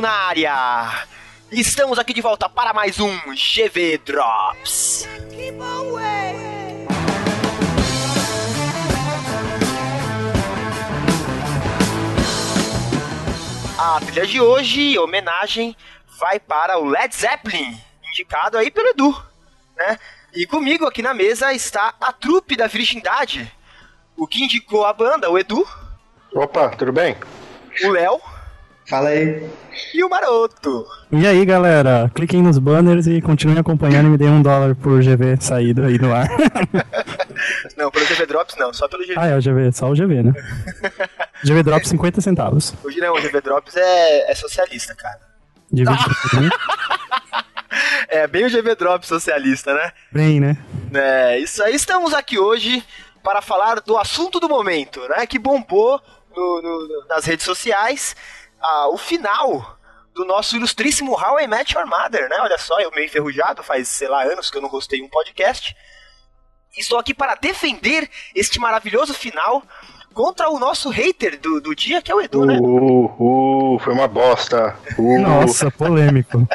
Na área. Estamos aqui de volta para mais um GV Drops. A trilha de hoje, homenagem, vai para o Led Zeppelin, indicado aí pelo Edu, né? E comigo aqui na mesa está a trupe da virgindade. O que indicou a banda, o Edu. Opa, tudo bem? O Léo. Fala aí. E o Maroto. E aí, galera, cliquem nos banners e continuem acompanhando e me dê um dólar por GV saído aí no ar. não, pelo GV Drops não, só pelo GV. Ah, é o GV, só o GV, né? GV Drops 50 centavos. Hoje não, o GV Drops é, é socialista, cara. Divide É, bem o GV Drops socialista, né? Bem, né? É, isso aí, estamos aqui hoje para falar do assunto do momento, né? Que bombou no, no, nas redes sociais. Ah, o final do nosso ilustríssimo How I Met Your Mother, né? Olha só, eu meio enferrujado, faz, sei lá, anos que eu não gostei de um podcast. Estou aqui para defender este maravilhoso final contra o nosso hater do, do dia, que é o Edu, uh, né? Uh, foi uma bosta. Uh. Nossa, polêmico.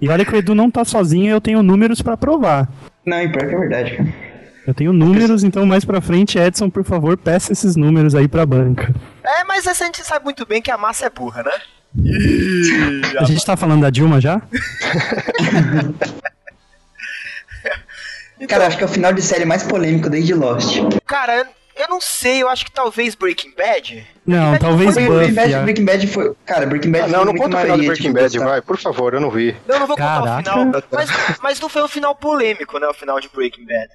e olha que o Edu não tá sozinho e eu tenho números para provar. Não, e pior que é verdade, cara. Eu tenho números, então mais pra frente, Edson, por favor, peça esses números aí pra banca. É, mas a gente sabe muito bem que a massa é burra, né? a gente tá falando da Dilma já? então, cara, acho que é o final de série mais polêmico desde Lost. Cara, eu não sei, eu acho que talvez Breaking Bad. Não, Breaking talvez Buffy. Breaking Bad, Breaking Bad foi. Cara, Breaking Bad ah, não, não conta o final do Breaking Bad, tipo, vai, por favor, eu não vi. Não, não vou Caraca. contar o final. Mas, mas não foi um final polêmico, né? O final de Breaking Bad.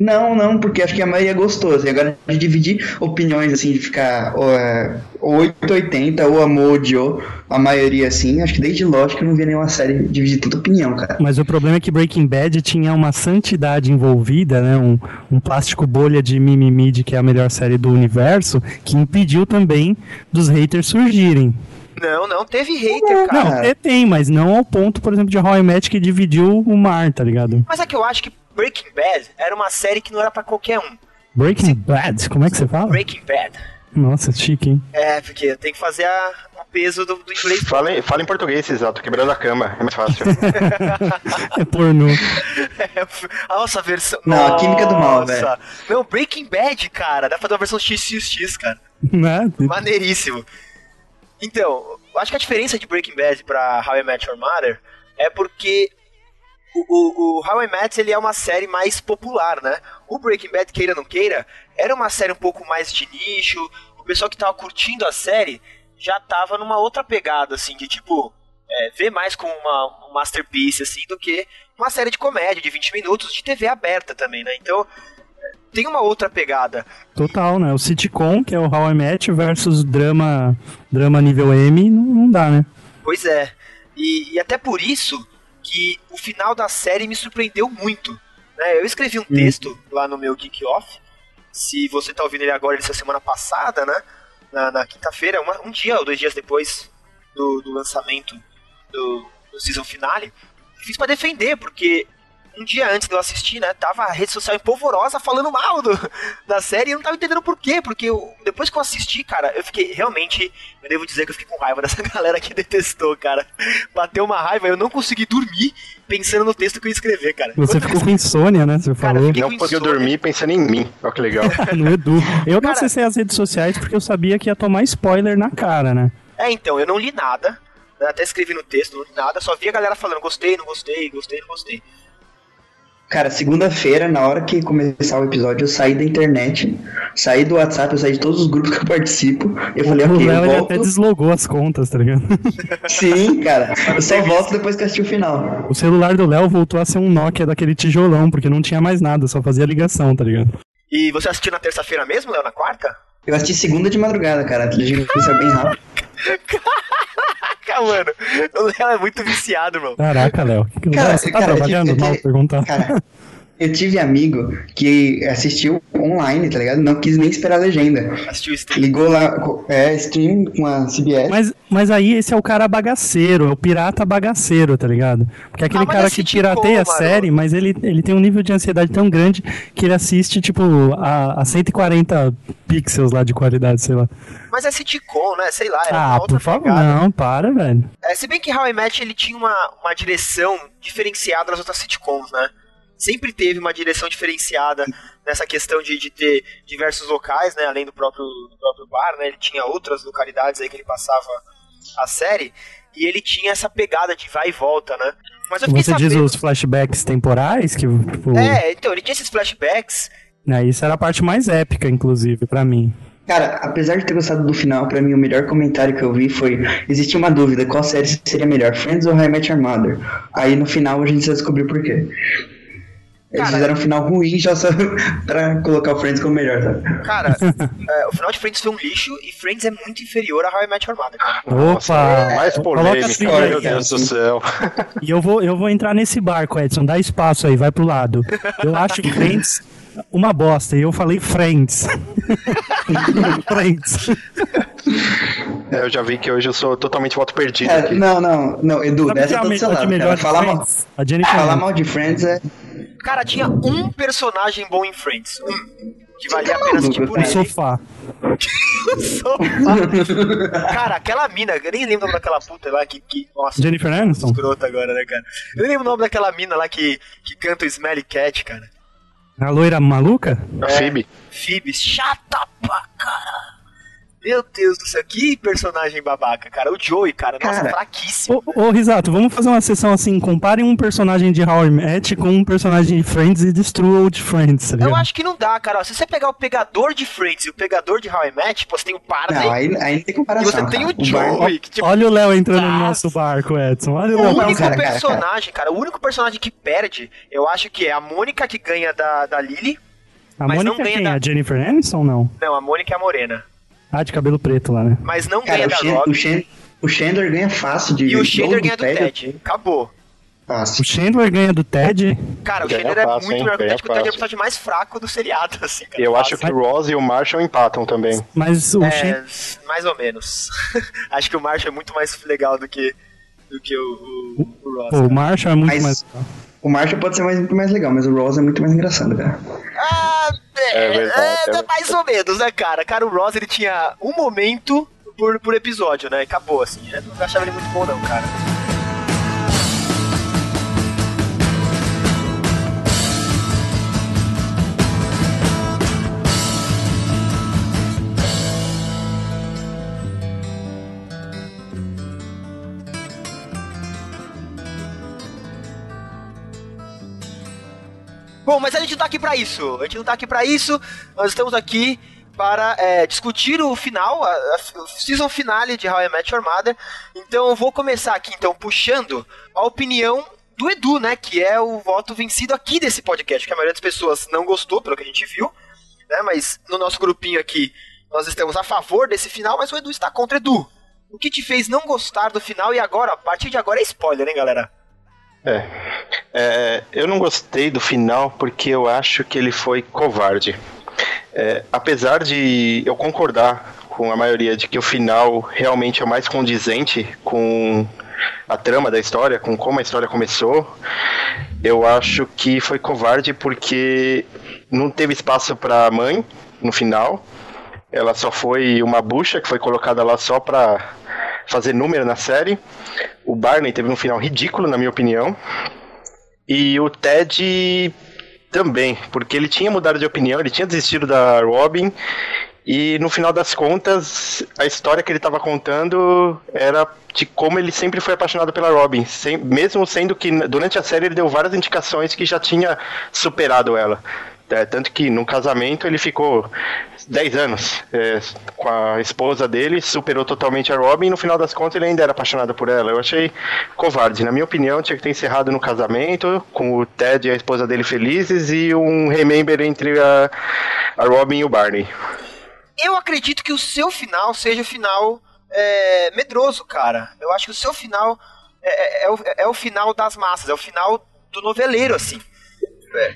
Não, não, porque acho que a maioria gostou. Assim, agora de dividir opiniões, assim, de ficar ou, é, 880 ou amor odiou, a maioria, assim, acho que desde que eu não vi nenhuma série dividir tanta opinião, cara. Mas o problema é que Breaking Bad tinha uma santidade envolvida, né? Um, um plástico bolha de mimimi de que é a melhor série do universo, que impediu também dos haters surgirem. Não, não teve hater, cara. Não, tem, mas não ao ponto, por exemplo, de I Met que dividiu o mar, tá ligado? Mas é que eu acho que Breaking Bad era uma série que não era pra qualquer um. Breaking Bad? Como é que você fala? Breaking Bad. Nossa, chique, hein? É, porque tenho que fazer a, o peso do, do inglês. Fala, em- fala em português, tô quebrando a cama, é mais fácil. É pornô. É, Nossa, a versão. Não, a química do mal, Nossa. velho. Não, Breaking Bad, cara. Dá pra fazer uma versão XXX, cara. né? Maneiríssimo. Então, acho que a diferença de Breaking Bad pra How I Met Your Mother é porque o, o, o How I Met ele é uma série mais popular, né? O Breaking Bad, queira ou não queira, era uma série um pouco mais de nicho. O pessoal que tava curtindo a série já tava numa outra pegada, assim, de tipo, é, ver mais como uma, um masterpiece, assim, do que uma série de comédia de 20 minutos de TV aberta também, né? Então, tem uma outra pegada. Total, né? O sitcom, que é o How I Met, versus drama, drama nível M, não, não dá, né? Pois é. E, e até por isso que o final da série me surpreendeu muito. né? Eu escrevi um texto lá no meu Geek Off. Se você tá ouvindo ele agora, ele saiu semana passada, né? Na, na quinta-feira, um dia ou dois dias depois do, do lançamento do, do season finale. Fiz pra defender, porque um dia antes de eu assistir, né, tava a rede social empolvorosa falando mal do, da série e eu não tava entendendo por quê, porque eu- depois que eu assisti, cara, eu fiquei, realmente, eu devo dizer que eu fiquei com raiva dessa galera que detestou, cara. Bateu uma raiva, eu não consegui dormir pensando no texto que eu ia escrever, cara. Você Outra ficou com insônia, né? Você Cara, falou não conseguiu dormir pensando em mim, olha que legal. no Edu. Eu não Cara- acessei as redes sociais porque eu sabia que ia tomar spoiler na cara, né? É, então, eu não li nada. né, Até escrevi no texto, não li nada. Só vi a galera falando gostei, não gostei, gostei, não gostei. Cara, segunda-feira, na hora que começar o episódio, eu saí da internet, saí do WhatsApp, eu saí de todos os grupos que eu participo. Eu falei, o ok, Léo eu ele volto. até deslogou as contas, tá ligado? Sim, cara. Eu só volto depois que eu assistir o final. O celular do Léo voltou a ser um Nokia daquele tijolão, porque não tinha mais nada, só fazia ligação, tá ligado? E você assistiu na terça-feira mesmo, Léo? Na quarta? Eu assisti segunda de madrugada, cara. A inteligência é bem rápido. Caraca, mano. O Léo é muito viciado, irmão. Caraca, Léo. Cara, você tá cara, trabalhando? eu tive- Mal perguntar. Cara, eu tive amigo que assistiu online, tá ligado? Não quis nem esperar a legenda. Assistiu o stream. Ligou lá, é, stream com a CBS. Mas, mas aí esse é o cara bagaceiro, é o pirata bagaceiro, tá ligado? Porque é aquele Ah, cara que pirateia a mano. série, mas ele, ele tem um nível de ansiedade tão grande que ele assiste, tipo, a, a 140 pixels lá de qualidade, sei lá. Mas é sitcom, né? Sei lá, é Ah, outra por favor, pegada. não, para, velho. É, se bem que How I Met ele tinha uma, uma direção diferenciada das outras sitcoms, né? Sempre teve uma direção diferenciada nessa questão de, de ter diversos locais, né? Além do próprio, do próprio bar, né? Ele tinha outras localidades aí que ele passava a série. E ele tinha essa pegada de vai e volta, né? Mas Você diz sabendo... os flashbacks temporais, que, tipo, É, então, ele tinha esses flashbacks. né, isso era a parte mais épica, inclusive, pra mim. Cara, apesar de ter gostado do final, pra mim o melhor comentário que eu vi foi: existia uma dúvida, qual série seria melhor, Friends ou I Met Your Mother? Aí no final a gente já descobriu por quê. Eles Cara- fizeram um final ruim já só pra colocar o Friends como melhor, sabe? Cara, é, o final de Friends foi um lixo e Friends é muito inferior a How I Met Your Mother. Opa! mais Coloca polêmica, assim, meu cara. Deus do céu. E eu vou, eu vou entrar nesse barco, Edson. Dá espaço aí, vai pro lado. Eu acho Friends uma bosta. E eu falei Friends. Friends. É, Eu já vi que hoje eu sou totalmente voto perdido É, aqui. não, não, não, Edu, Sabe dessa é eu tô do a seu lado, cara. Falar mal? A Jennifer falar mal de Friends é. Cara, tinha um personagem bom em Friends. Um. Que valia a pena assistir por O ele. sofá. Sofá. Cara, aquela mina, eu nem lembro o nome daquela puta lá que. que nossa, Jennifer Aniston? escrota agora, né, cara? Eu nem lembro o nome daquela mina lá que, que canta o Smelly Cat, cara. A loira maluca? A Phoebe. Phoebe, chata pra cara. Meu Deus do céu, que personagem babaca, cara. O Joey, cara, nossa, Cara. fraquíssimo. Ô, ô, Risato, vamos fazer uma sessão assim. Comparem um personagem de How I Met com um personagem de Friends e destrua o de Friends, tá Eu acho que não dá, cara. Ó, Se você pegar o pegador de Friends e o pegador de How I Met, pô, você tem o Barney Não, aí, aí não tem e comparação. você tem cara. o Bar- Joey, que tipo, Olha o Léo entrando no Nossa. nosso barco, Edson. Olha o O Léo. Não, único cara, cara, personagem, cara, o único personagem que perde, eu acho que é a Mônica que ganha da, da Lily. A mas não Mônica ganha quem? da- A Jennifer Aniston ou não? Não, a Mônica é a morena. Ah, de cabelo preto lá, né? Mas não Cara, ganha o, da Robin. o, Shan- o Chandler ganha fácil de E o Chandler ganha do Ted. Acabou. Fácil. O Chandler ganha do Ted. Cara, o Ganha Chandler é fácil, muito hein? melhor que o Ted, porque o Ted é o personagem mais fraco do seriado, assim, cara. Eu acho Fácil. que o Ross e o Marshall empatam também. Mas o É, Chandler. mais ou menos. acho que o Marshall é muito mais legal do que, do que o, o, o Ross. Pô, o Marshall é muito Mas- mais. O Marshall pode ser mais, muito mais legal, mas o Ross é muito mais engraçado, cara. Ah, é, É verdade, é, é verdade. mais ou menos, né, cara? Cara, o Ross, ele tinha um momento por, por episódio, né? Acabou, assim. Eu não achava ele muito bom, não, cara. Bom, mas a gente não tá aqui pra isso. A gente não tá aqui pra isso. Nós estamos aqui para é, discutir o final, a, a- o season finale de How I Met Your Mother. Então eu vou começar aqui, então, puxando a opinião do Edu, né? Que é o voto vencido aqui desse podcast, que a maioria das pessoas não gostou, pelo que a gente viu, né? Mas no nosso grupinho aqui, nós estamos a favor desse final, mas o Edu está contra Edu. O que te fez não gostar do final e agora, a partir de agora é spoiler, hein, galera? É. É, eu não gostei do final porque eu acho que ele foi covarde. É, apesar de eu concordar com a maioria de que o final realmente é mais condizente com a trama da história, com como a história começou, eu acho que foi covarde porque não teve espaço para a mãe no final. Ela só foi uma bucha que foi colocada lá só para fazer número na série. O Barney teve um final ridículo, na minha opinião. E o Ted também, porque ele tinha mudado de opinião, ele tinha desistido da Robin. E no final das contas, a história que ele estava contando era de como ele sempre foi apaixonado pela Robin, sem- mesmo sendo que durante a série ele deu várias indicações que já tinha superado ela. É, tanto que no casamento ele ficou 10 anos é, com a esposa dele, superou totalmente a Robin e no final das contas ele ainda era apaixonado por ela. Eu achei covarde. Na minha opinião, tinha que ter encerrado no casamento, com o Ted e a esposa dele felizes e um remember entre a, a Robin e o Barney. Eu acredito que o seu final seja o final é, medroso, cara. Eu acho que o seu final é, é- é o, é o final das massas, é o final do noveleiro, assim.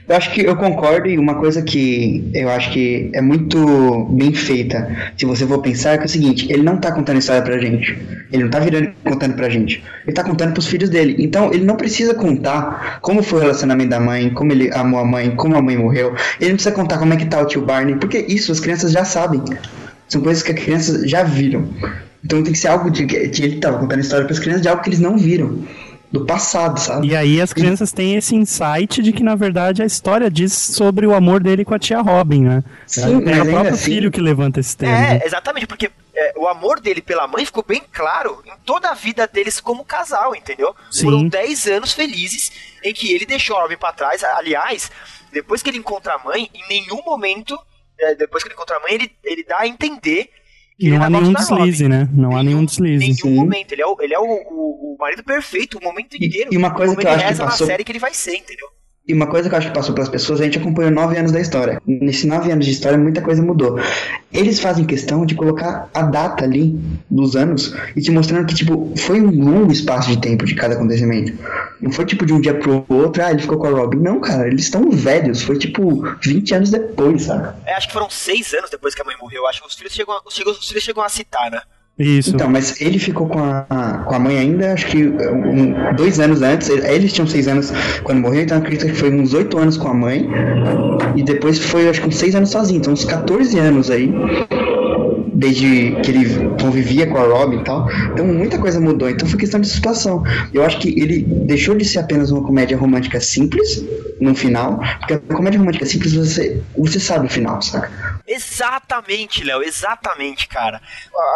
Eu acho que eu concordo e uma coisa que eu acho que é muito bem feita, se você for pensar, é, é o seguinte, ele não tá contando história pra gente. Ele não tá virando contando pra gente. Ele tá contando pros filhos dele. Então ele não precisa contar como foi o relacionamento da mãe, como ele amou a mãe, como a mãe morreu. Ele não precisa contar como é que tá o tio Barney, porque isso as crianças já sabem. São coisas que as crianças já viram. Então tem que ser algo de que ele tava contando história para as crianças de algo que eles não viram do passado, sabe? E aí as crianças têm esse insight de que, na verdade, a história diz sobre o amor dele com a tia Robin, né? Sim, é, é o próprio assim, filho que levanta esse tema. É, exatamente, porque é, o amor dele pela mãe ficou bem claro em toda a vida deles como casal, entendeu? Sim. Foram 10 anos felizes em que ele deixou a Robin pra trás. Aliás, depois que ele encontra a mãe, em nenhum momento, é, depois que ele encontra a mãe, ele, ele dá a entender Não há ainda nenhum Robin. deslize, né? Não há nenhum deslize. Nenhum sim. momento. Ele é, o, ele é o, o, o marido perfeito, o momento inteiro. e uma coisa como que eu ele acho que reza passou- na série que ele vai ser, entendeu? E uma coisa que eu acho que passou pelas pessoas, a gente acompanhou nove anos da história. Nesses nove anos de história, muita coisa mudou. Eles fazem questão de colocar a data ali dos anos e te mostrando que, tipo, foi um longo espaço de tempo de cada acontecimento. Não foi tipo de um dia pro outro, ah, ele ficou com a Robin. Não, cara, eles estão velhos. Foi tipo 20 anos depois, sabe? É, acho que foram seis anos depois que a mãe morreu. Acho que os filhos chegam os filhos, os filhos chegam a citar, né? Isso. Então, mas ele ficou com a, com a mãe ainda, acho que um- dois anos antes. Eles tinham seis anos quando morreu, então acredito que foi uns oito anos com a mãe. E depois foi, acho que uns seis anos sozinho. Então, uns 14 anos aí. Desde que ele convivia com a Robin e tal. Então, muita coisa mudou. Então, foi questão de situação. Eu acho que ele deixou de ser apenas uma comédia romântica simples no final. Porque a comédia romântica simples, você, você sabe o final, saca? Exatamente, Léo, exatamente, cara.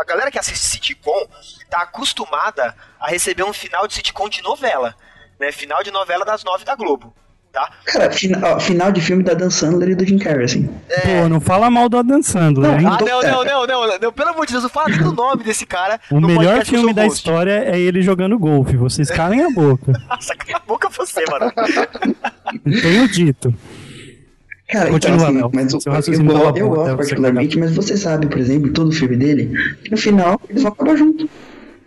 A galera que assiste sitcom tá acostumada a receber um final de sitcom de novela, né? Final de novela das nove da Globo, tá? Cara, fina- ó, final de filme da Dan Sandler e do Jim Carrey, assim. Pô, não fala mal do Adam Sandler, hein? Ah, não, não, não, não, não, pelo amor de Deus, não fala nem do nome desse cara. O melhor eu filme da host. história é ele jogando golfe. Vocês calem a boca. Nossa, cala a boca você, mano. Tenho dito. Cara, Continua, então, assim, mas eu, Seu eu, raciocínio eu, até gosto particularmente, mas você sabe, por exemplo, todo filme dele, que no final eles vão acabar juntos.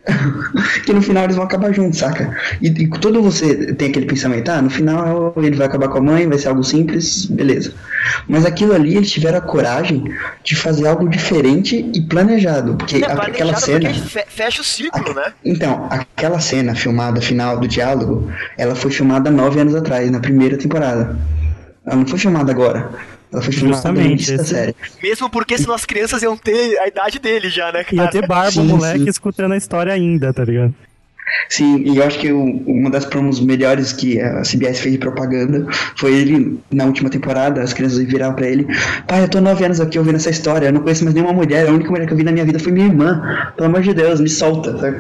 que no final eles vão acabar juntos, saca? E, e todo você tem aquele pensamento, ah, no final ele vai acabar com a mãe, vai ser algo simples, beleza. Mas aquilo ali, eles tiveram a coragem de fazer algo diferente e planejado. Porque É a- aquela cena. porque fe- fecha o círculo, né? Então, aquela cena filmada final do diálogo, ela foi filmada nove anos atrás, na primeira temporada. Ela não foi filmada agora. Ela foi filmada Justamente, da série. Mesmo porque senão as crianças iam ter a idade dele já, né, Ia cara? ter barba, Sim, moleque, sim. escutando a história ainda, tá ligado? Sim, e eu acho que o- uma das promos melhores que a CBS fez de propaganda foi ele, na última temporada, as crianças viraram pra ele, pai, eu tô nove anos aqui ouvindo essa história, eu não conheço mais nenhuma mulher, a única mulher que eu vi na minha vida foi minha irmã, pelo amor de Deus, me solta, sabe?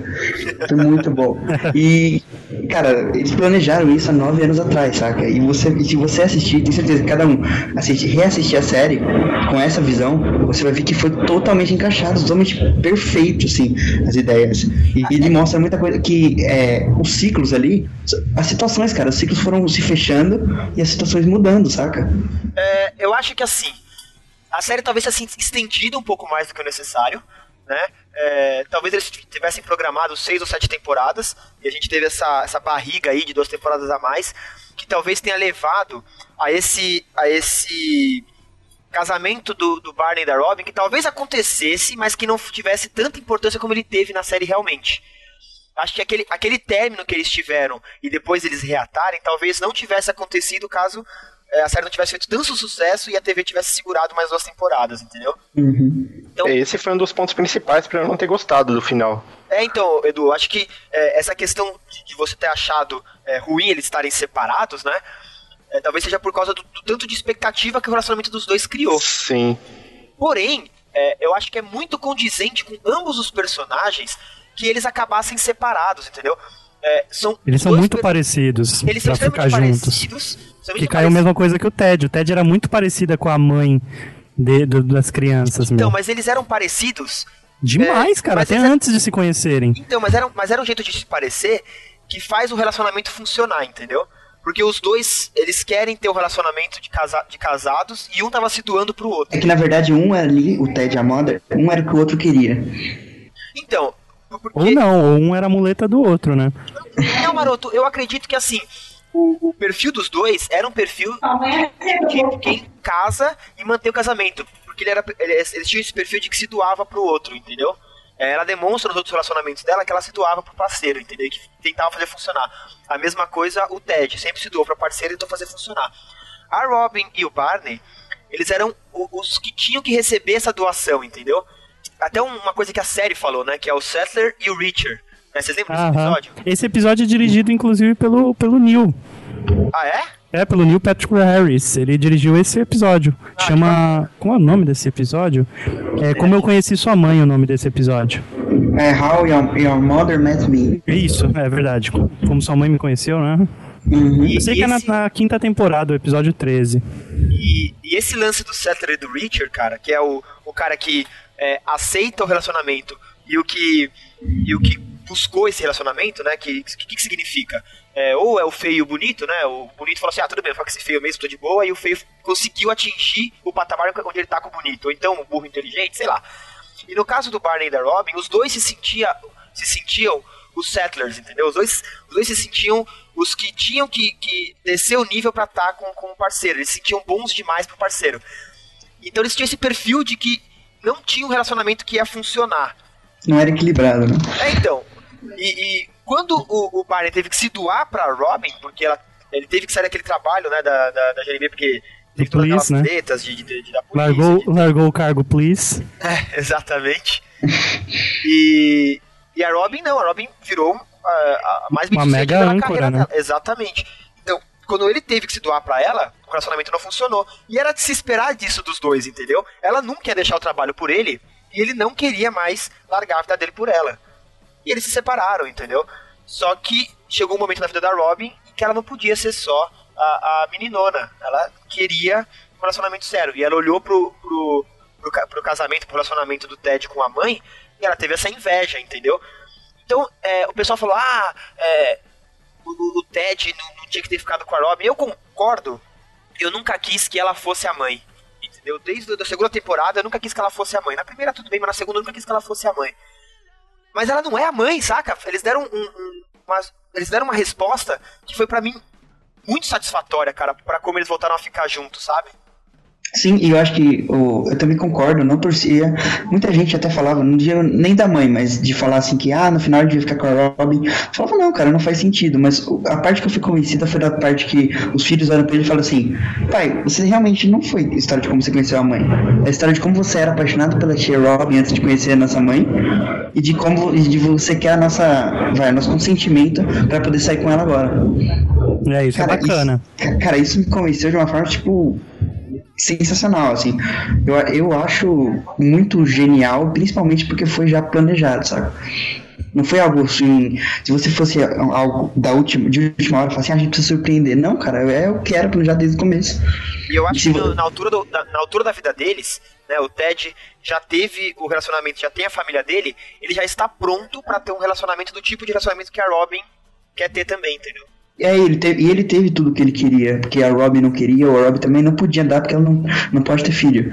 Foi muito bom. E, cara, eles planejaram isso há nove anos atrás, saca? E, você, se você assistir, tenho certeza que cada um assistir, reassistir a série com essa visão, você vai ver que foi totalmente encaixado, totalmente perfeito, assim, as ideias. E ele mostra muita coisa que é, os ciclos ali, as situações, cara, os ciclos foram se fechando e as situações mudando, saca? É, eu acho que assim, a série talvez tenha se estendido um pouco mais do que o necessário, né? É, talvez eles tivessem programado seis ou sete temporadas e a gente teve essa, essa barriga aí de duas temporadas a mais, que talvez tenha levado a esse, a esse casamento do, do Barney e da Robin, que talvez acontecesse, mas que não tivesse tanta importância como ele teve na série realmente. Acho que aquele, aquele término que eles tiveram e depois eles reatarem, talvez não tivesse acontecido caso é, a série não tivesse feito tanto sucesso e a TV tivesse segurado mais duas temporadas, entendeu? Uhum. Então, Esse foi um dos pontos principais pra eu não ter gostado do final. É, então, Edu, acho que é, essa questão de, de você ter achado é, ruim eles estarem separados, né? é, talvez seja por causa do, do tanto de expectativa que o relacionamento dos dois criou. Sim. Porém, é, eu acho que é muito condizente com ambos os personagens que eles acabassem separados, entendeu? É, são Eles são muito per- parecidos Eles são ficar extremamente juntos. Que caiu a mesma coisa que o Ted. O Ted era muito parecida com a mãe de- do- das crianças, Então, meu. mas eles eram parecidos. Demais, é, cara, até eles- antes de se conhecerem. Então, mas era, mas era um jeito de se parecer que faz o relacionamento funcionar, entendeu? Porque os dois, eles querem ter um relacionamento de, casa, de casados e um tava se doando pro outro. É que na verdade um ali, o Ted e a Mother, um era o que o outro queria. Então, porque... Ou não, ou um era a muleta do outro, né? Não, Maroto, eu acredito que assim, o, o perfil dos dois era um perfil de quem casa e mantém o casamento. Porque ele era, eles, eles tinham esse perfil de que se doava pro outro, entendeu? É, ela demonstra nos outros relacionamentos dela que ela se doava pro parceiro, entendeu? Que tentava fazer funcionar. A mesma coisa o Ted, sempre se doou pra parceiro e tentou fazer funcionar. A Robin e o Barney, eles eram os que tinham que receber essa doação, entendeu? Até uma coisa que a série falou, né? Que é o Settler e o Richer. Né? Vocês lembram desse episódio? Esse episódio é dirigido, inclusive, pelo, pelo Neil. Ah, é? É, pelo Neil Patrick Harris. Ele dirigiu esse episódio. Ah, Chama. Qual é o nome desse episódio? É Como Eu Conheci Sua Mãe, o nome desse episódio. É How Your, Your Mother Met Me. Isso, é verdade. Como sua mãe me conheceu, né? Uhum. Eu sei que esse... é na, na, quinta temporada, o episódio 13. E, e esse lance do Settler e do Richard, cara, que é o, o cara que é, aceita o relacionamento e o que. E o que buscou esse relacionamento, né? Que que, que significa? É, ou é o feio e o bonito, né? O bonito falou assim: ah, tudo bem, eu com esse feio mesmo, tô de boa, e o feio conseguiu atingir o patamar onde ele tá com o bonito. Ou então o burro inteligente, sei lá. E no caso do Barney e da Robin, os dois se, sentia, se sentiam os settlers, entendeu? Os dois, os dois se sentiam os que tinham que, que descer o nível para estar tá com, com o parceiro. Eles se sentiam bons demais pro parceiro. Então eles tinham esse perfil de que não tinha um relacionamento que ia funcionar. Não era equilibrado, né? É, então. E, e quando o, o Barney teve que se doar pra Robin, porque ela, ele teve que sair daquele trabalho, né, da, da, da Jeremy, porque teve todas aquelas né? tretas de, de, de, da polícia. Largou, de... largou o cargo, please. É, exatamente. e, e a Robin não, a Robin virou a, a mais Uma mega âncora, né? Dela. Exatamente. Quando ele teve que se doar para ela, o relacionamento não funcionou. E era de se esperar disso dos dois, entendeu? Ela nunca ia deixar o trabalho por ele, e ele não queria mais largar a vida dele por ela. E eles se separaram, entendeu? Só que chegou um momento na vida da Robin que ela não podia ser só a, a meninona. Ela queria um relacionamento sério. E ela olhou pro, pro, pro, pro casamento, pro relacionamento do Ted com a mãe, e ela teve essa inveja, entendeu? Então, é, o pessoal falou, ah, é, o, o, Ted não, não, tinha que ter ficado com a Robin. Eu concordo, eu nunca quis que ela fosse a mãe. Entendeu? Desde a segunda temporada eu nunca quis que ela fosse a mãe. Na primeira tudo bem, mas na segunda eu nunca quis que ela fosse a mãe. Mas ela não é a mãe, saca? Eles deram um, um, uma, eles deram uma resposta que foi para mim muito satisfatória, cara, para como eles voltaram a ficar juntos, sabe? Sim, e eu acho que o, eu também concordo, não torcia. Muita gente até falava, não dia nem da mãe, mas de falar assim que, ah, no final devia ficar com a Robin. Eu falava, não, cara, não faz sentido. Mas a parte que eu fui convencida foi da parte que os filhos olham pra ele e falam assim: pai, você realmente não foi a história de como você conheceu a mãe. É a história de como você era apaixonado pela tia Robin antes de conhecer a nossa mãe e de como de você quer a nossa, vai, nosso consentimento para poder sair com ela agora. É, isso é cara, é bacana. Isso, cara, isso me convenceu de uma forma, tipo, sensacional, assim. Eu, eu acho muito genial, principalmente porque foi já planejado, sabe? Não foi algo assim, se você fosse algo da última, de última hora, falar assim, ah, a gente precisa surpreender. Não, cara, é o que era planejado desde o começo. E eu acho e que na, altura do, na, na, altura da vida deles, né, o Ted já teve o relacionamento, já tem a família dele, ele já está pronto para ter um relacionamento do tipo de relacionamento que a Robin quer ter também, entendeu? É, ele teve, e ele teve tudo que ele queria, porque a Robin não queria, ou a Robin também não podia dar, porque ela não, não pode ter filho.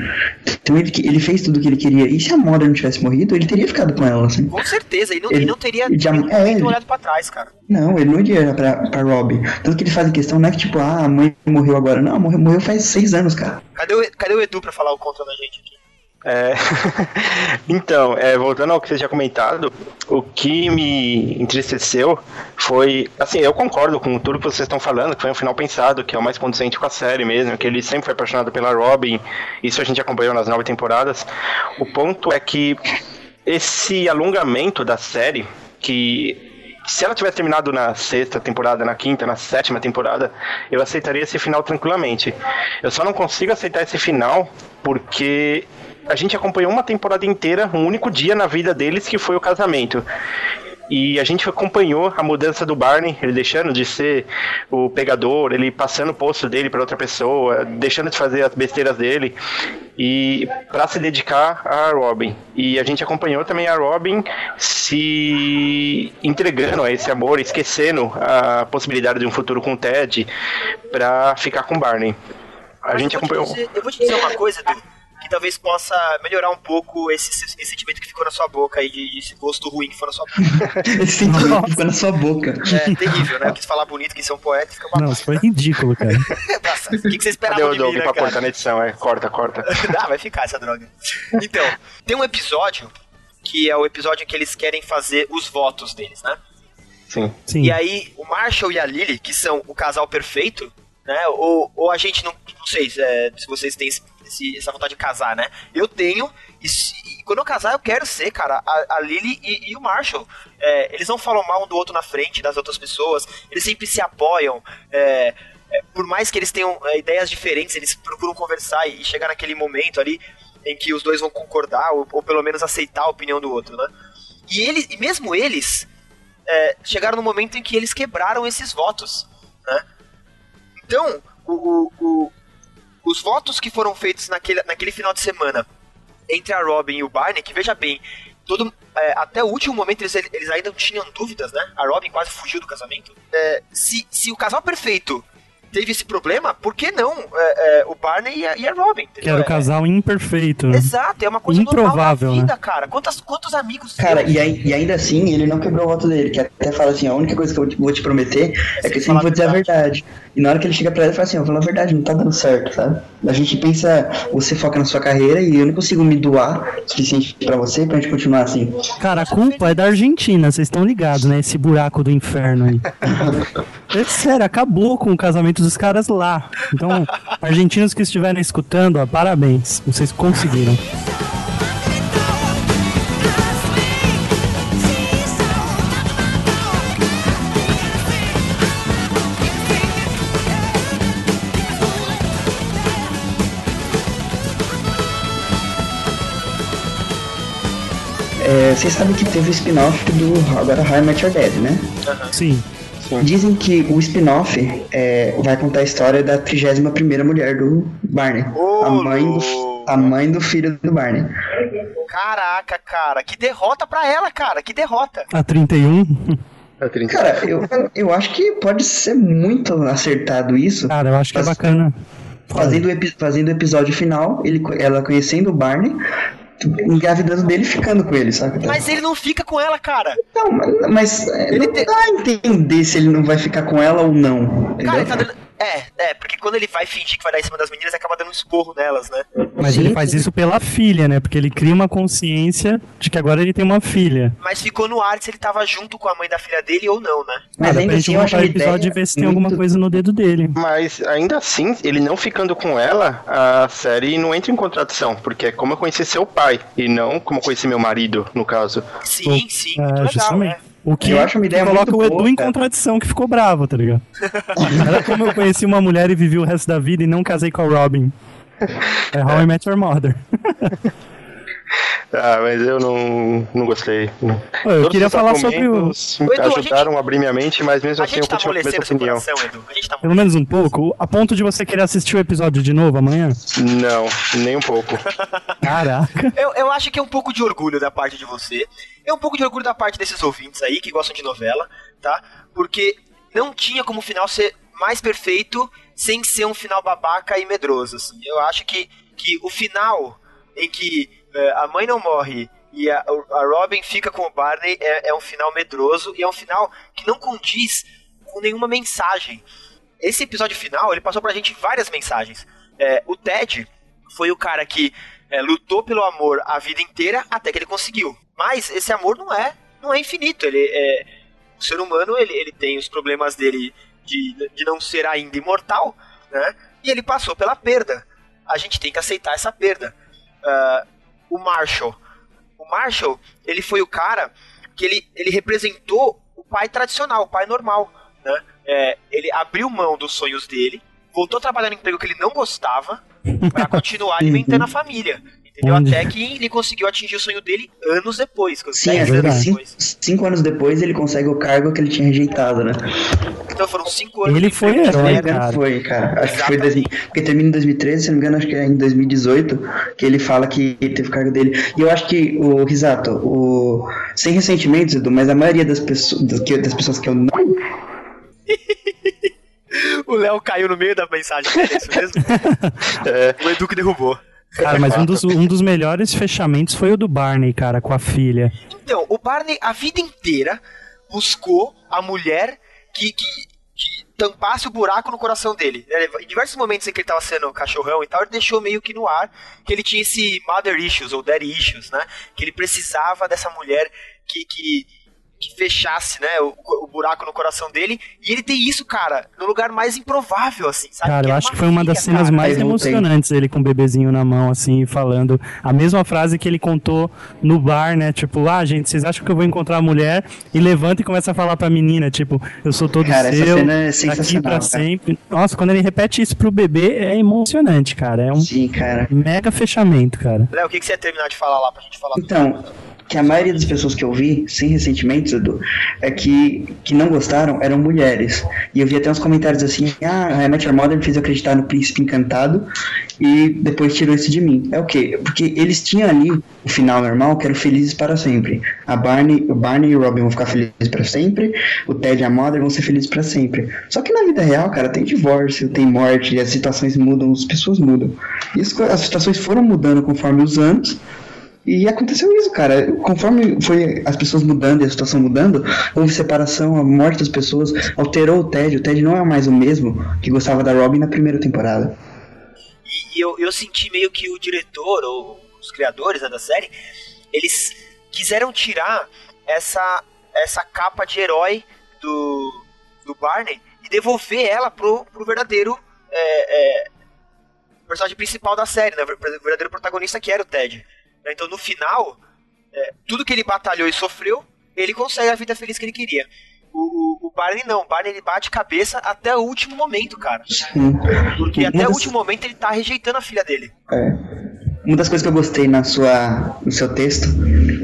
Então ele, ele fez tudo que ele queria. E se a Mother não tivesse morrido, ele teria ficado com ela, assim. Com certeza, ele não, ele, ele não teria ele já, é, ele, olhado pra trás, cara. Não, ele não iria pra, pra Robin. Tanto que ele faz em questão, não é que tipo, ah, a mãe morreu agora. Não, morreu, morreu faz seis anos, cara. Cadê o, cadê o Edu pra falar o contra da gente aqui? É, então, é, voltando ao que você já comentado, o que me entristeceu foi, assim, eu concordo com tudo que vocês estão falando, que foi um final pensado, que é o mais condizente com a série mesmo, que ele sempre foi apaixonado pela Robin, isso a gente acompanhou nas nove temporadas. O ponto é que esse alongamento da série, que se ela tivesse terminado na sexta temporada, na quinta, na sétima temporada, eu aceitaria esse final tranquilamente. Eu só não consigo aceitar esse final porque a gente acompanhou uma temporada inteira, um único dia na vida deles, que foi o casamento. E a gente acompanhou a mudança do Barney, ele deixando de ser o pegador, ele passando o posto dele para outra pessoa, deixando de fazer as besteiras dele e para se dedicar a Robin. E a gente acompanhou também a Robin se entregando a esse amor, esquecendo a possibilidade de um futuro com o Ted para ficar com o Barney. A gente eu acompanhou. Dizer, eu vou te dizer uma coisa, Edu que talvez possa melhorar um pouco esse, esse sentimento que ficou na sua boca aí, de, esse gosto ruim que foi na sua boca. esse sentimento que ficou na sua boca. É terrível, né? Eu quis falar bonito, quis ser um poeta, fica Não, isso foi ridículo, cara. Nossa, o que, que você esperava Cadê o de mim, né, pra cara? cortar na edição? É, corta, corta. ah, vai ficar essa droga. Então, tem um episódio que é o episódio em que eles querem fazer os votos deles, né? Sim. Sim. E aí, o Marshall e a Lily, que são o casal perfeito, né? Ou, ou a gente não, não sei é, se vocês têm esse- essa vontade de casar, né? Eu tenho, e, e quando eu casar, eu quero ser, cara, a, a Lily e, e o Marshall. É, eles não falam mal um do outro na frente das outras pessoas, eles sempre se apoiam. é, é, por mais que eles tenham é, ideias diferentes, eles procuram conversar e, e chegar naquele momento ali em que os dois vão concordar, ou, ou pelo menos aceitar a opinião do outro, né? E, ele, e mesmo eles é, chegaram no momento em que eles quebraram esses votos, né? Então, o, o- o- os votos que foram feitos naquele, naquele final de semana entre a Robin e o Barney, que veja bem, todo, é, até o último momento eles, eles ainda tinham dúvidas, né? A Robin quase fugiu do casamento. É, se, se o casal perfeito teve esse problema, por que não é, é, o Barney e a, e a Robin? entendeu? Que era o É- casal imperfeito. né? Exato, é uma coisa Improvável, normal da vida, cara. Quantas, quantos amigos Cara, e, aí- e ainda assim, ele não quebrou o voto dele, que até fala assim, a única coisa que eu te- vou te prometer é que eu sempre vou dizer a verdade. E na hora que ele chega pra ela, ele fala assim, eu falo a verdade, não tá dando certo, sabe? A gente pensa, você foca na sua carreira e eu não consigo me doar o suficiente pra você pra gente continuar assim. Cara, a culpa é da Argentina, vocês estão ligados, né? Esse buraco do inferno aí. É sério, acabou com o casamento dos caras lá. Então, argentinos que estiverem escutando, ó, parabéns. Vocês conseguiram. Vocês sabem que teve o spin-off do agora How I Met Your Dad, né? Sim. Dizem que o spin-off é, vai contar a história da 31ª mulher do Barney. Ô, a, mãe do, a mãe do filho do Barney. Caraca, cara, que derrota pra ela, cara, que derrota. A 31. É 30. Cara, eu, eu acho que pode ser muito acertado isso. Cara, eu acho que é Mas- bacana. Fazendo o, fazendo o episódio final, ele, ela conhecendo o Barney, engravidando dele e ficando com ele, saca? Mas ele não fica com ela, cara. Não, mas, é, Ele não te- dá a entender se ele não vai ficar com ela ou não. Entendeu? Cara, ele tá. É, é, porque quando ele vai fingir que vai dar em cima das meninas, acaba dando um esporro nelas, né? Mas Sim. ele faz isso pela filha, né? Porque ele cria uma consciência de que agora ele tem uma filha. Mas ficou no ar se ele tava junto com a mãe da filha dele ou não, né? Mas Ah, ainda gente assim, eu acho o episódio ideia e ver se tem muito- alguma coisa no dedo dele. Mas ainda assim, ele não ficando com ela, a série não entra em contradição, porque é como eu conheci seu pai, e não como eu conheci meu marido, no caso. Sim, sim, muito É, legal, justamente. né? O que, Eu acho uma ideia coloca muito o Edu boa, em cara. contradição, que ficou bravo, tá ligado? Era como eu conheci uma mulher e vivi o resto da vida e não casei com a Robin. É How I Met Your Mother. Ah, mas eu não, não gostei. Pô, eu Todos queria falar sobre o. Ô, Edu, a ajudaram a abrir minha mente, mas mesmo A assim eu tá continuo com a mesma opinião. coração, Edu. A gente tá Pelo menos um pouco, a ponto de você querer assistir o episódio de novo amanhã? Não, nem um pouco. Caraca. Eu, eu acho que é um pouco de orgulho da parte de você. É um pouco de orgulho da parte desses ouvintes aí que gostam de novela, tá? Porque não tinha como o final ser mais perfeito sem ser um final babaca e medroso. Assim. Eu acho que, que o final em que a mãe não morre e a, a Robin fica com o Barney é, é um final medroso e é um final que não condiz com nenhuma mensagem. Esse episódio final, ele passou pra gente várias mensagens. É, o Ted foi o cara que é, lutou pelo amor a vida inteira até que ele conseguiu. Mas esse amor não é, não é infinito. Ele é, o ser humano ele, ele tem os problemas dele de, de não ser ainda imortal, né? E ele passou pela perda. A gente tem que aceitar essa perda. Ah, o Marshall, o Marshall, ele foi o cara que ele, ele representou o pai tradicional, o pai normal, né? É, ele abriu mão dos sonhos dele, voltou a trabalhar no emprego que ele não gostava para continuar alimentando a família. Entendeu? Onde? Até que ele conseguiu atingir o sonho dele anos depois. Sim, 10 acho que anos verdade. cinco, depois. cinco anos depois ele consegue o cargo que ele tinha rejeitado, né? Então foram 5 anos Ele foi herói, engano, cara. foi, cara. Acho que foi em Exatamente. 2000, porque termina em 2013, se não me engano, acho que é em 2018 que ele fala que teve o cargo dele. E eu acho que o Risato, o sem ressentimentos, Edu, mas a maioria das pessoas, das, que- das pessoas que eu não O Léo caiu no meio da mensagem é isso mesmo? É, O Edu que derrubou. Cara, mas um dos, um dos melhores fechamentos foi o do Barney, cara, com a filha. Então, o Barney a vida inteira buscou a mulher que, que, que tampasse o buraco no coração dele. Em diversos momentos em que ele estava sendo cachorrão e tal, ele deixou meio que no ar que ele tinha esse mother issues ou daddy issues, né? Que ele precisava dessa mulher que, que que fechasse, né, o, o, buraco no coração dele. E ele tem isso, cara, no lugar mais improvável, assim, sabe? Cara, que eu é acho que foi uma das cenas cara. mais emocionantes, ele com o bebezinho na mão, assim, falando a mesma frase que ele contou no bar, né? Tipo, ah, gente, vocês acham que eu vou encontrar a mulher? E levanta e começa a falar pra menina, tipo, eu sou todo Cara, essa seu, cena é sensacional, pra cara. sempre. Nossa, quando ele repete isso pro bebê, é emocionante, cara. É um Sim, cara. mega fechamento, cara. Léo, o que, que você ia terminar de falar lá pra gente falar? Então, que a maioria das pessoas que eu vi, sem ressentimentos, Edu, é que, que não gostaram eram mulheres. E eu vi até uns comentários assim, ah, a Met Your Mother fez acreditar no príncipe encantado e depois tirou isso de mim. É o quê? Porque eles tinham ali o final normal, que era o felizes para sempre. A Barney, o Barney e o Robin vão ficar felizes para sempre, o Ted e a Mother vão ser felizes para sempre. Só que na vida real, cara, tem divórcio, tem morte, as situações mudam, as pessoas mudam. Isso, as situações foram mudando conforme os anos. E aconteceu isso, cara. Conforme foi as pessoas mudando e a situação mudando, houve separação, a morte das pessoas, alterou o Ted. O Ted não é mais o mesmo que gostava da Robin na primeira temporada. E, e eu, eu senti meio que o diretor, ou os criadores né, da série, eles quiseram tirar essa, essa capa de herói do, do Barney e devolver ela pro, pro verdadeiro é, é, personagem principal da série, né? O verdadeiro protagonista que era o Ted. Então no final, é, tudo que ele batalhou e sofreu, ele consegue a vida feliz que ele queria. O, o, o Barney não, o Barney ele bate cabeça até o último momento, cara. Sim. Porque até o último momento ele tá rejeitando a filha dele. Uma das coisas que eu gostei na sua, no seu texto,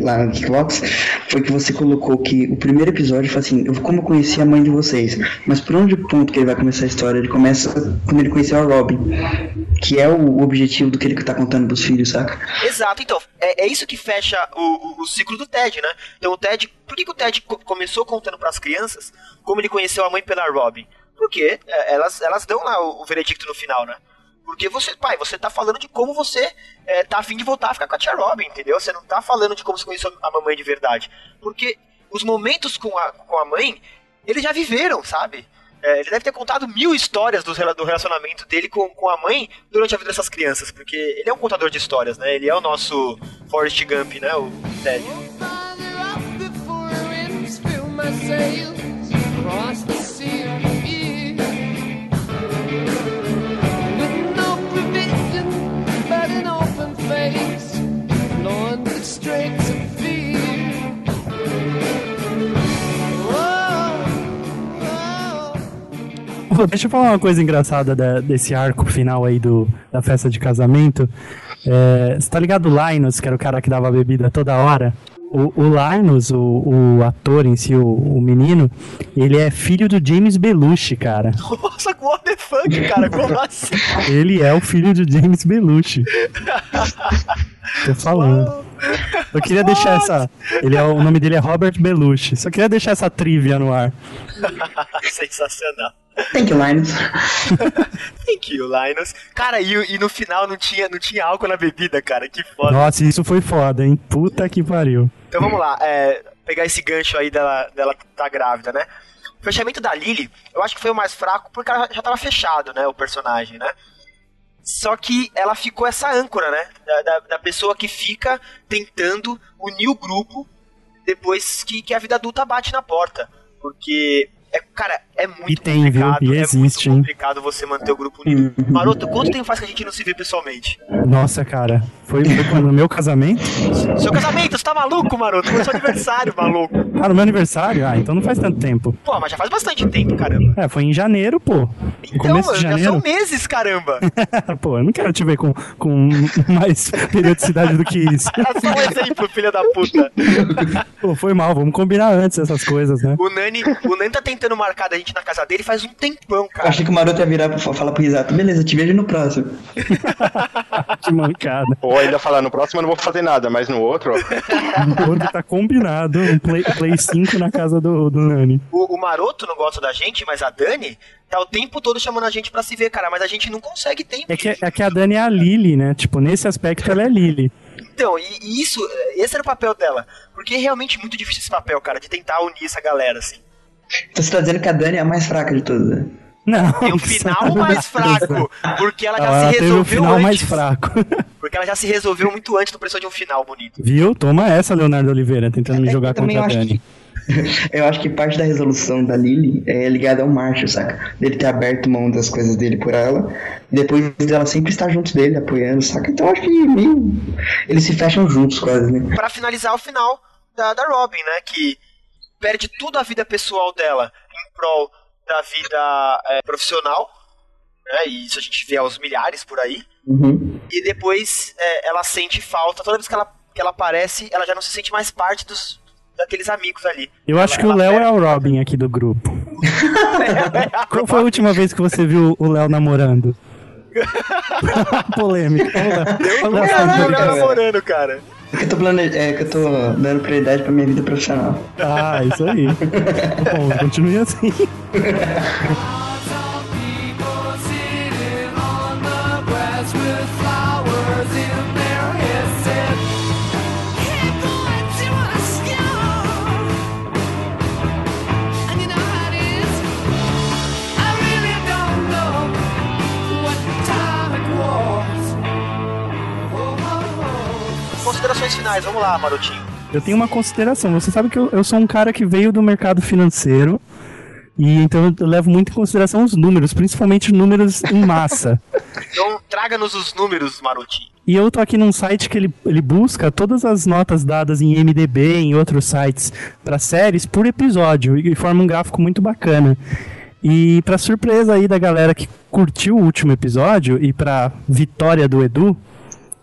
lá no Kickbox, foi que você colocou que o primeiro episódio foi assim, eu, como eu conheci a mãe de vocês, mas por onde o ponto que ele vai começar a história? Ele começa quando ele conheceu a Robin, que é o objetivo do que ele tá contando pros filhos, saca? Exato, então, é, é isso que fecha o, o, o ciclo do Ted, né? Então o Ted, por que, que o Ted co- começou contando pras crianças como ele conheceu a mãe pela Robin? Porque é, elas, elas dão lá o, o veredicto no final, né? Porque você, pai, você tá falando de como você é, tá afim de voltar a ficar com a tia Robin, entendeu? Você não tá falando de como você conheceu a mamãe de verdade. Porque os momentos com a, com a mãe, eles já viveram, sabe? É, ele deve ter contado mil histórias do, do relacionamento dele com, com a mãe durante a vida dessas crianças, porque ele é um contador de histórias, né? Ele é o nosso Forrest Gump, né? O Ted. Deixa eu falar uma coisa engraçada da- desse arco final aí do, da festa de casamento. É, você tá ligado o Linus, que era o cara que dava bebida toda hora? O, o Linus, o, o ator em si, o, o menino, ele é filho do James Belushi, cara. Nossa, what the fuck, cara? Como assim? Ele é o filho do James Belushi. Tô falando. Eu queria deixar essa. Ele é, o nome dele é Robert Belushi. Só queria deixar essa trivia no ar. Sensacional. Thank you, Linus. Thank you, Linus. Cara, e, e no final não tinha, não tinha álcool na bebida, cara. Que foda. Nossa, isso foi foda, hein? Puta que pariu. Então vamos lá, é, pegar esse gancho aí dela, dela tá grávida, né? O fechamento da Lily, eu acho que foi o mais fraco porque ela já tava fechado, né? O personagem, né? Só que ela ficou essa âncora, né? Da, da, da pessoa que fica tentando unir o grupo depois que, que a vida adulta bate na porta. Porque, é, cara, é muito E tem, viu? complicado. E é existe, muito hein? complicado você manter o grupo unido. Maroto, quanto tempo faz que a gente não se vê pessoalmente? Nossa, cara. Foi? No meu casamento? Seu casamento, você tá maluco, Maroto? Foi seu aniversário, maluco. Ah, no meu aniversário? Ah, então não faz tanto tempo. Pô, mas já faz bastante tempo, caramba. É, foi em janeiro, pô. Então, começo de já janeiro. são meses, caramba. pô, eu não quero te ver com, com mais periodicidade do que isso. É só um exemplo, filha da puta. Pô, foi mal, vamos combinar antes essas coisas, né? O Nani, o Nani tá tentando marcado a gente na casa dele faz um tempão, Eu cara. achei que o Maroto ia virar pra falar pro Risato, beleza, te vejo no próximo. Que mancada. Ou ainda falar, no próximo eu não vou fazer nada, mas no outro, ó, O outro tá combinado. Um Play, Play 5 na casa do, do Nani. O, o Maroto não gosta da gente, mas a Dani tá o tempo todo chamando a gente pra se ver, cara. Mas a gente não consegue tempo. É que, é que a Dani é a Lily, né? Tipo, nesse aspecto ela é Lily. Então, e, e isso, esse era o papel dela. Porque é realmente muito difícil esse papel, cara, de tentar unir essa galera, assim. Então você tá dizendo que a Dani é a mais fraca de todas, né? Não. Tem um final mais fraco, porque ela já Ela se teve o resolveu final antes. mais fraco. Porque ela já se resolveu muito antes, não precisou de um final bonito. Viu? Toma essa, Leonardo Oliveira, tentando me É, jogar contra a Dani. Eu acho que parte da resolução da Lily é ligada ao Marshall, saca? Dele ter aberto mão das coisas dele por ela, depois dela sempre estar junto dele, apoiando, saca? Então eu acho que meio... eles se fecham juntos quase, né? Pra finalizar o final da, da Robin, né? Que perde tudo a vida pessoal dela em prol da vida é, profissional. Né, e isso a gente vê aos milhares por aí. Uhum. E depois é, ela sente falta. Toda vez que ela, que ela aparece, ela já não se sente mais parte dos, daqueles amigos ali. Eu acho que o Léo é o Robin aqui do grupo. Qual foi a última vez que você viu o Léo namorando? Polêmica. Sandro. ela namorando, cara. É que eu tô, plane... é que eu tô dando prioridade pra minha vida profissional. Ah, isso aí. Bom, continue assim. Considerações finais, vamos lá, Marotinho. Eu tenho uma consideração. Você sabe que eu, eu sou um cara que veio do mercado financeiro. E então eu levo muito em consideração os números, principalmente números em massa. Então traga-nos os números, Marotinho. E eu tô aqui num site que ele, ele busca todas as notas dadas em MDB, em outros sites, para séries por episódio, e forma um gráfico muito bacana. E pra surpresa aí da galera que curtiu o último episódio e pra vitória do Edu,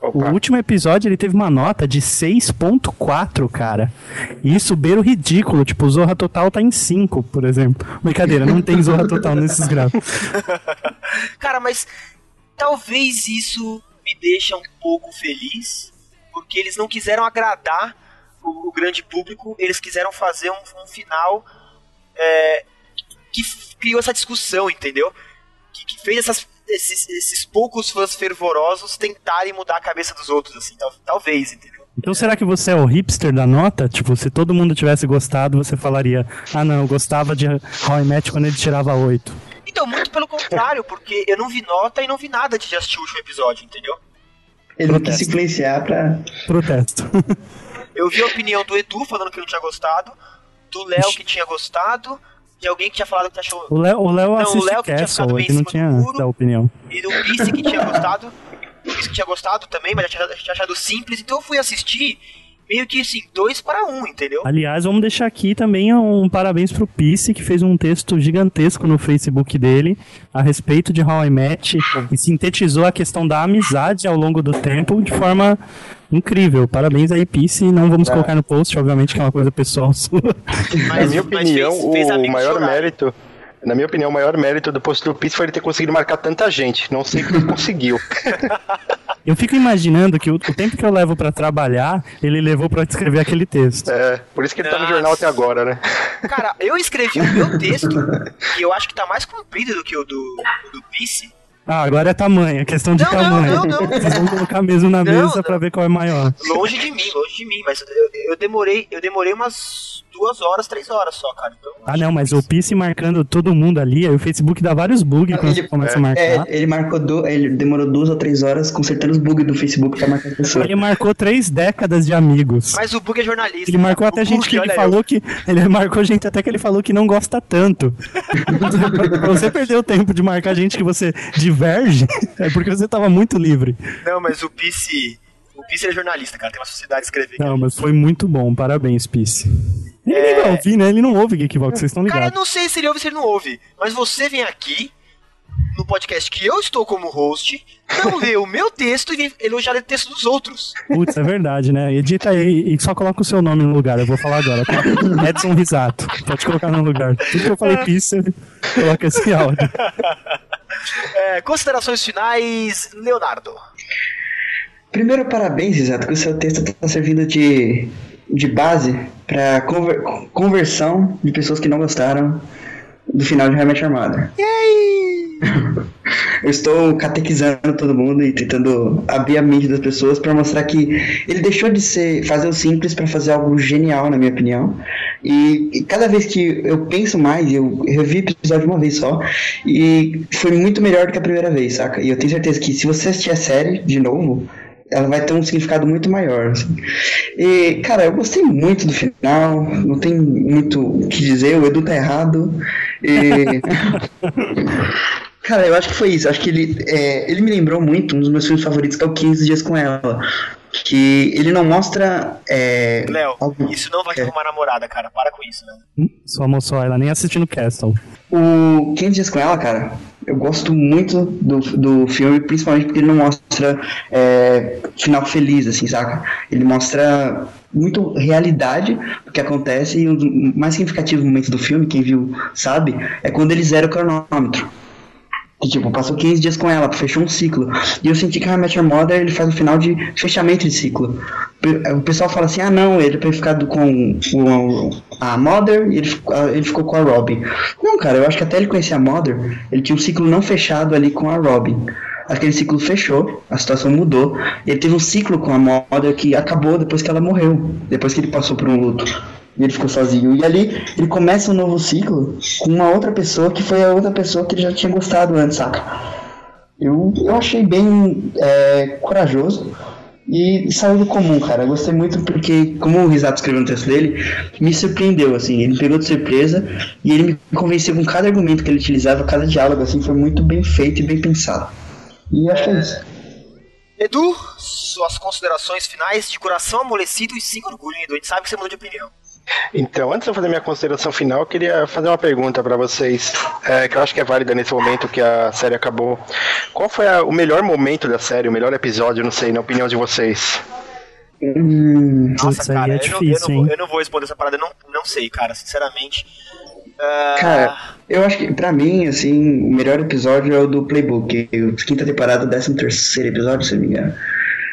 o opa, último episódio ele teve uma nota de 6.4, cara. E isso beira o ridículo, tipo, o Zorra Total tá em 5, por exemplo. Brincadeira, não tem Zorra Total nesses gráficos. Cara, mas talvez isso me deixa um pouco feliz, porque eles não quiseram agradar o, o grande público, eles quiseram fazer um, um final é, que criou essa discussão, entendeu? Que, que fez essas- esses, esses poucos fãs fervorosos tentarem mudar a cabeça dos outros, assim, tal- talvez, entendeu? Então será que você é o hipster da nota? Tipo, se todo mundo tivesse gostado, você falaria: Ah, não, eu gostava de How I Met quando ele tirava 8. Então, muito pelo contrário, porque eu não vi nota e não vi nada de assistir o último episódio, entendeu? Ele não quis influenciar pra. Protesto. Eu vi a opinião do Edu falando que não tinha gostado, do Léo que tinha gostado, de alguém que tinha falado que achou. O Léo, o Léo Não, o assiste Léo que tinha Castle, bem ele não tinha muro. da opinião. E do Pisse que tinha gostado. O Pisse que tinha gostado também, mas já tinha, tinha achado simples. Então eu fui assistir meio que assim, dois para um, entendeu? Aliás, vamos deixar aqui também um parabéns pro Pisse, que fez um texto gigantesco no Facebook dele a respeito de How I Met e sintetizou a questão da amizade ao longo do tempo de forma incrível. Parabéns aí, Pisse. Não vamos colocar no post, obviamente, que é uma coisa pessoal sua. na minha mas opinião, fez- fez o maior chorarem. mérito. Na minha opinião, o maior mérito do post do Piece foi ele ter conseguido marcar tanta gente. Não sei como ele conseguiu. Eu fico imaginando que o, o tempo que eu levo pra trabalhar, ele levou pra escrever aquele texto. É, por isso que ele tá no Nossa. jornal até agora, né? Cara, eu escrevi o meu texto, que eu acho que tá mais comprido do que o do, do Pisse. Ah, agora é tamanho, é questão de Não, não, tamanho. não, não. Vocês vão colocar mesmo na Não, mesa não. pra ver qual é maior. Longe de mim, longe de mim. Mas eu, eu demorei, eu demorei umas duas horas, três horas só, cara. Então, Ah, não, mas o Pisse marcando todo mundo ali, aí o Facebook dá vários bugs quando Ele- você começa a É, marcar. ele marcou du... ele demorou duas ou três horas consertando os bugs do Facebook pra marcar a pessoa. Ele marcou três décadas de amigos. Mas o Bug é jornalista. Ele marcou O até gente que ele falou que. Ele marcou gente até que ele falou que não gosta tanto. pra você perder o tempo de marcar gente que você diverge, é porque você tava muito livre. Não, mas o Pisse. Pisse é jornalista, cara. Tem uma sociedade de escrever. Não, mas foi muito bom, parabéns, Pisse. Ele nem vai ouvir, né? Ele não ouve Geekvox, vocês estão Cara, eu ligados. não sei se ele ouve ou se ele não ouve. Mas você vem aqui no podcast que eu estou como host, não ler o meu texto e elogiar o texto dos outros. Putz, é verdade, né? Edita aí e só coloca o seu nome no lugar. Eu vou falar agora, tá? Edson Risato. Pode colocar no lugar. Tudo que eu falei pizza, coloca esse áudio. É, considerações finais, Leonardo. Primeiro, parabéns, Exato, que o seu texto está servindo de, de base para conver- conversão de pessoas que não gostaram do final de Realmente Armada. Eu estou catequizando todo mundo e tentando abrir a mente das pessoas para mostrar que ele deixou de ser fazer o simples para fazer algo genial, na minha opinião. E, e cada vez que eu penso mais, eu revi o episódio uma vez só e foi muito melhor do que a primeira vez, saca? E eu tenho certeza que se você assistir a série de novo, ela vai ter um significado muito maior. assim. E, cara, eu gostei muito do final, não tem muito o que dizer, o Edu tá errado. E. Cara, eu acho que foi isso. Acho que ele, é, ele me lembrou muito um dos meus filmes favoritos, que é o 15 Dias com Ela. Que ele não mostra. É, Léo, isso não vai te É. arrumar namorada, cara. Para com isso, né? Hum, Só moçou ela nem assistindo Castle. O 15 Dias com Ela, cara, eu gosto muito do, do filme, principalmente porque ele não mostra é, final feliz, assim, saca? Ele mostra muito realidade do que acontece e um dos mais significativos momentos do filme, quem viu sabe, é quando ele zera o cronômetro. Que, tipo, passou 15 dias com ela, fechou um ciclo. E eu senti que Met Your Mother, ele faz um final de fechamento de ciclo. O pessoal fala assim, ah não, ele foi ficado com a Mother e ele, ele ficou com a Robin. Não, cara, eu acho que até ele conhecer a Mother, ele tinha um ciclo não fechado ali com a Robin. Aquele ciclo fechou, a situação mudou. E ele teve um ciclo com a Mother que acabou depois que ela morreu. Depois que ele passou por um luto. E ele ficou sozinho. E ali ele começa um novo ciclo com uma outra pessoa que foi a outra pessoa que ele já tinha gostado antes, saca? Eu, eu achei bem é, corajoso e saiu do comum, cara. Eu gostei muito porque, como o Risato escreveu no texto dele, me surpreendeu, assim. Ele me pegou de surpresa e ele me convenceu com cada argumento que ele utilizava, cada diálogo, assim, foi muito bem feito e bem pensado. E acho que é isso. Edu, suas considerações finais de coração amolecido e sem orgulho, Edu? A gente sabe que você mudou de opinião. Então, antes de eu fazer minha consideração final, eu queria fazer uma pergunta pra vocês, é, que eu acho que é válida nesse momento que a série acabou. Qual foi a- o melhor momento da série, o melhor episódio, não sei, na opinião de vocês? Hum, Nossa, cara, é eu, difícil, não, eu, não vou, hein? eu não vou responder essa parada, eu não, não sei, cara, sinceramente. Ah, Cara, eu acho que pra mim, assim, o melhor episódio é o do Playbook, o quinta temporada, 13 terceiro episódio, se eu não me engano.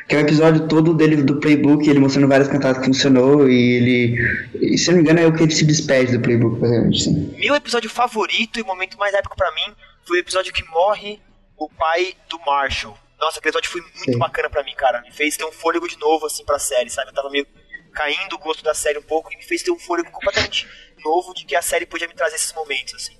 Que é um episódio todo dele do Playbook, ele mostrando várias cantadas que funcionou e ele. E, se eu não me engano, é o que ele se despede do Playbook, basicamente, assim. meu episódio favorito e o momento mais épico pra mim foi o episódio que morre o pai do Marshall. Nossa, aquele episódio foi muito Sim. bacana pra mim, cara. Me fez ter um fôlego de novo, assim, pra série, sabe? Eu tava meio caindo o gosto da série um pouco e me fez ter um fôlego completamente novo de que a série podia me trazer esses momentos, assim.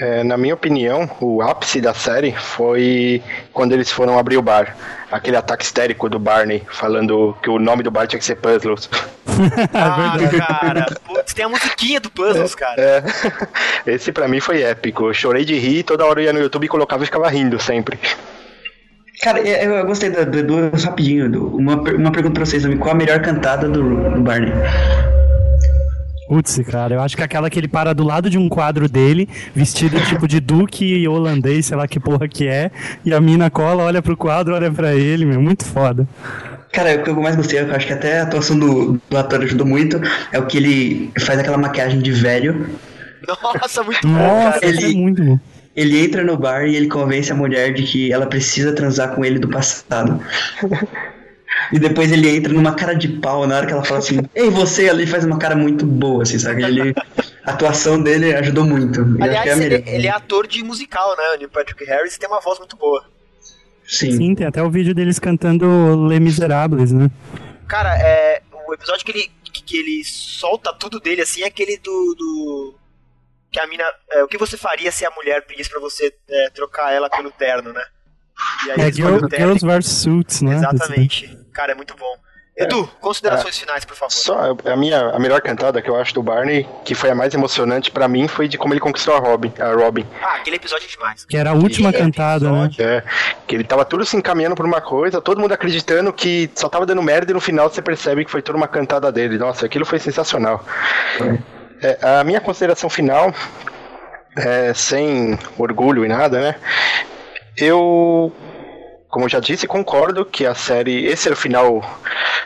É, na minha opinião, o ápice da série foi quando eles foram abrir o bar. Aquele ataque histérico do Barney, falando que o nome do bar tinha que ser Puzzles. Ah, cara, putz, tem a musiquinha do Puzzles, cara. É, esse pra mim foi épico. Eu chorei de rir, toda hora eu ia no YouTube e colocava e ficava rindo sempre. Cara, eu, eu gostei do, do, do rapidinho, Edu. uma, uma pergunta pra vocês também. Qual a melhor cantada do, do Barney? Putz, cara, eu acho que aquela que ele para do lado de um quadro dele, vestido tipo de duque holandês, sei lá que porra que é, e a mina cola, olha pro quadro, olha pra ele, meu, muito foda. Cara, o que eu mais gostei, eu acho que até a atuação do, do ator ajudou muito, é o que ele faz aquela maquiagem de velho. Nossa, muito bom, Nossa, cara. ele- isso é muito bom. Ele entra no bar e ele convence a mulher de que ela precisa transar com ele do passado. E depois ele entra numa cara de pau na hora que ela fala assim, ei, você ali faz uma cara muito boa, assim, sabe? Ele, a atuação dele ajudou muito. Acho que é a Aliás, ele, ele é ator de musical, né? O Neil Patrick Harris tem uma voz muito boa. Sim. Sim, tem até o vídeo deles cantando Les Miserables, né? Cara, é, o episódio que ele, que, que ele solta tudo dele, assim, é aquele do. do que a mina. é, o que você faria se a mulher pedisse pra você é, trocar ela pelo terno, né? E aí É ele escolhe Girl- o terno. Girls vs Suits, né? Exatamente. Cara, é muito bom. Edu, considerações finais, por favor. Só a minha a melhor cantada que eu acho do Barney, que foi a mais emocionante pra mim, foi de como ele conquistou a Robin, a Robin. Ah, aquele episódio é demais. Que era a última cantada, né? episódio- É, que ele tava tudo se encaminhando por uma coisa, todo mundo acreditando que só tava dando merda e no final você percebe que foi toda uma cantada dele. Nossa, aquilo foi sensacional. É, a minha consideração final, é, sem orgulho e nada, né? eu, como eu já disse, concordo que a série. Esse era o final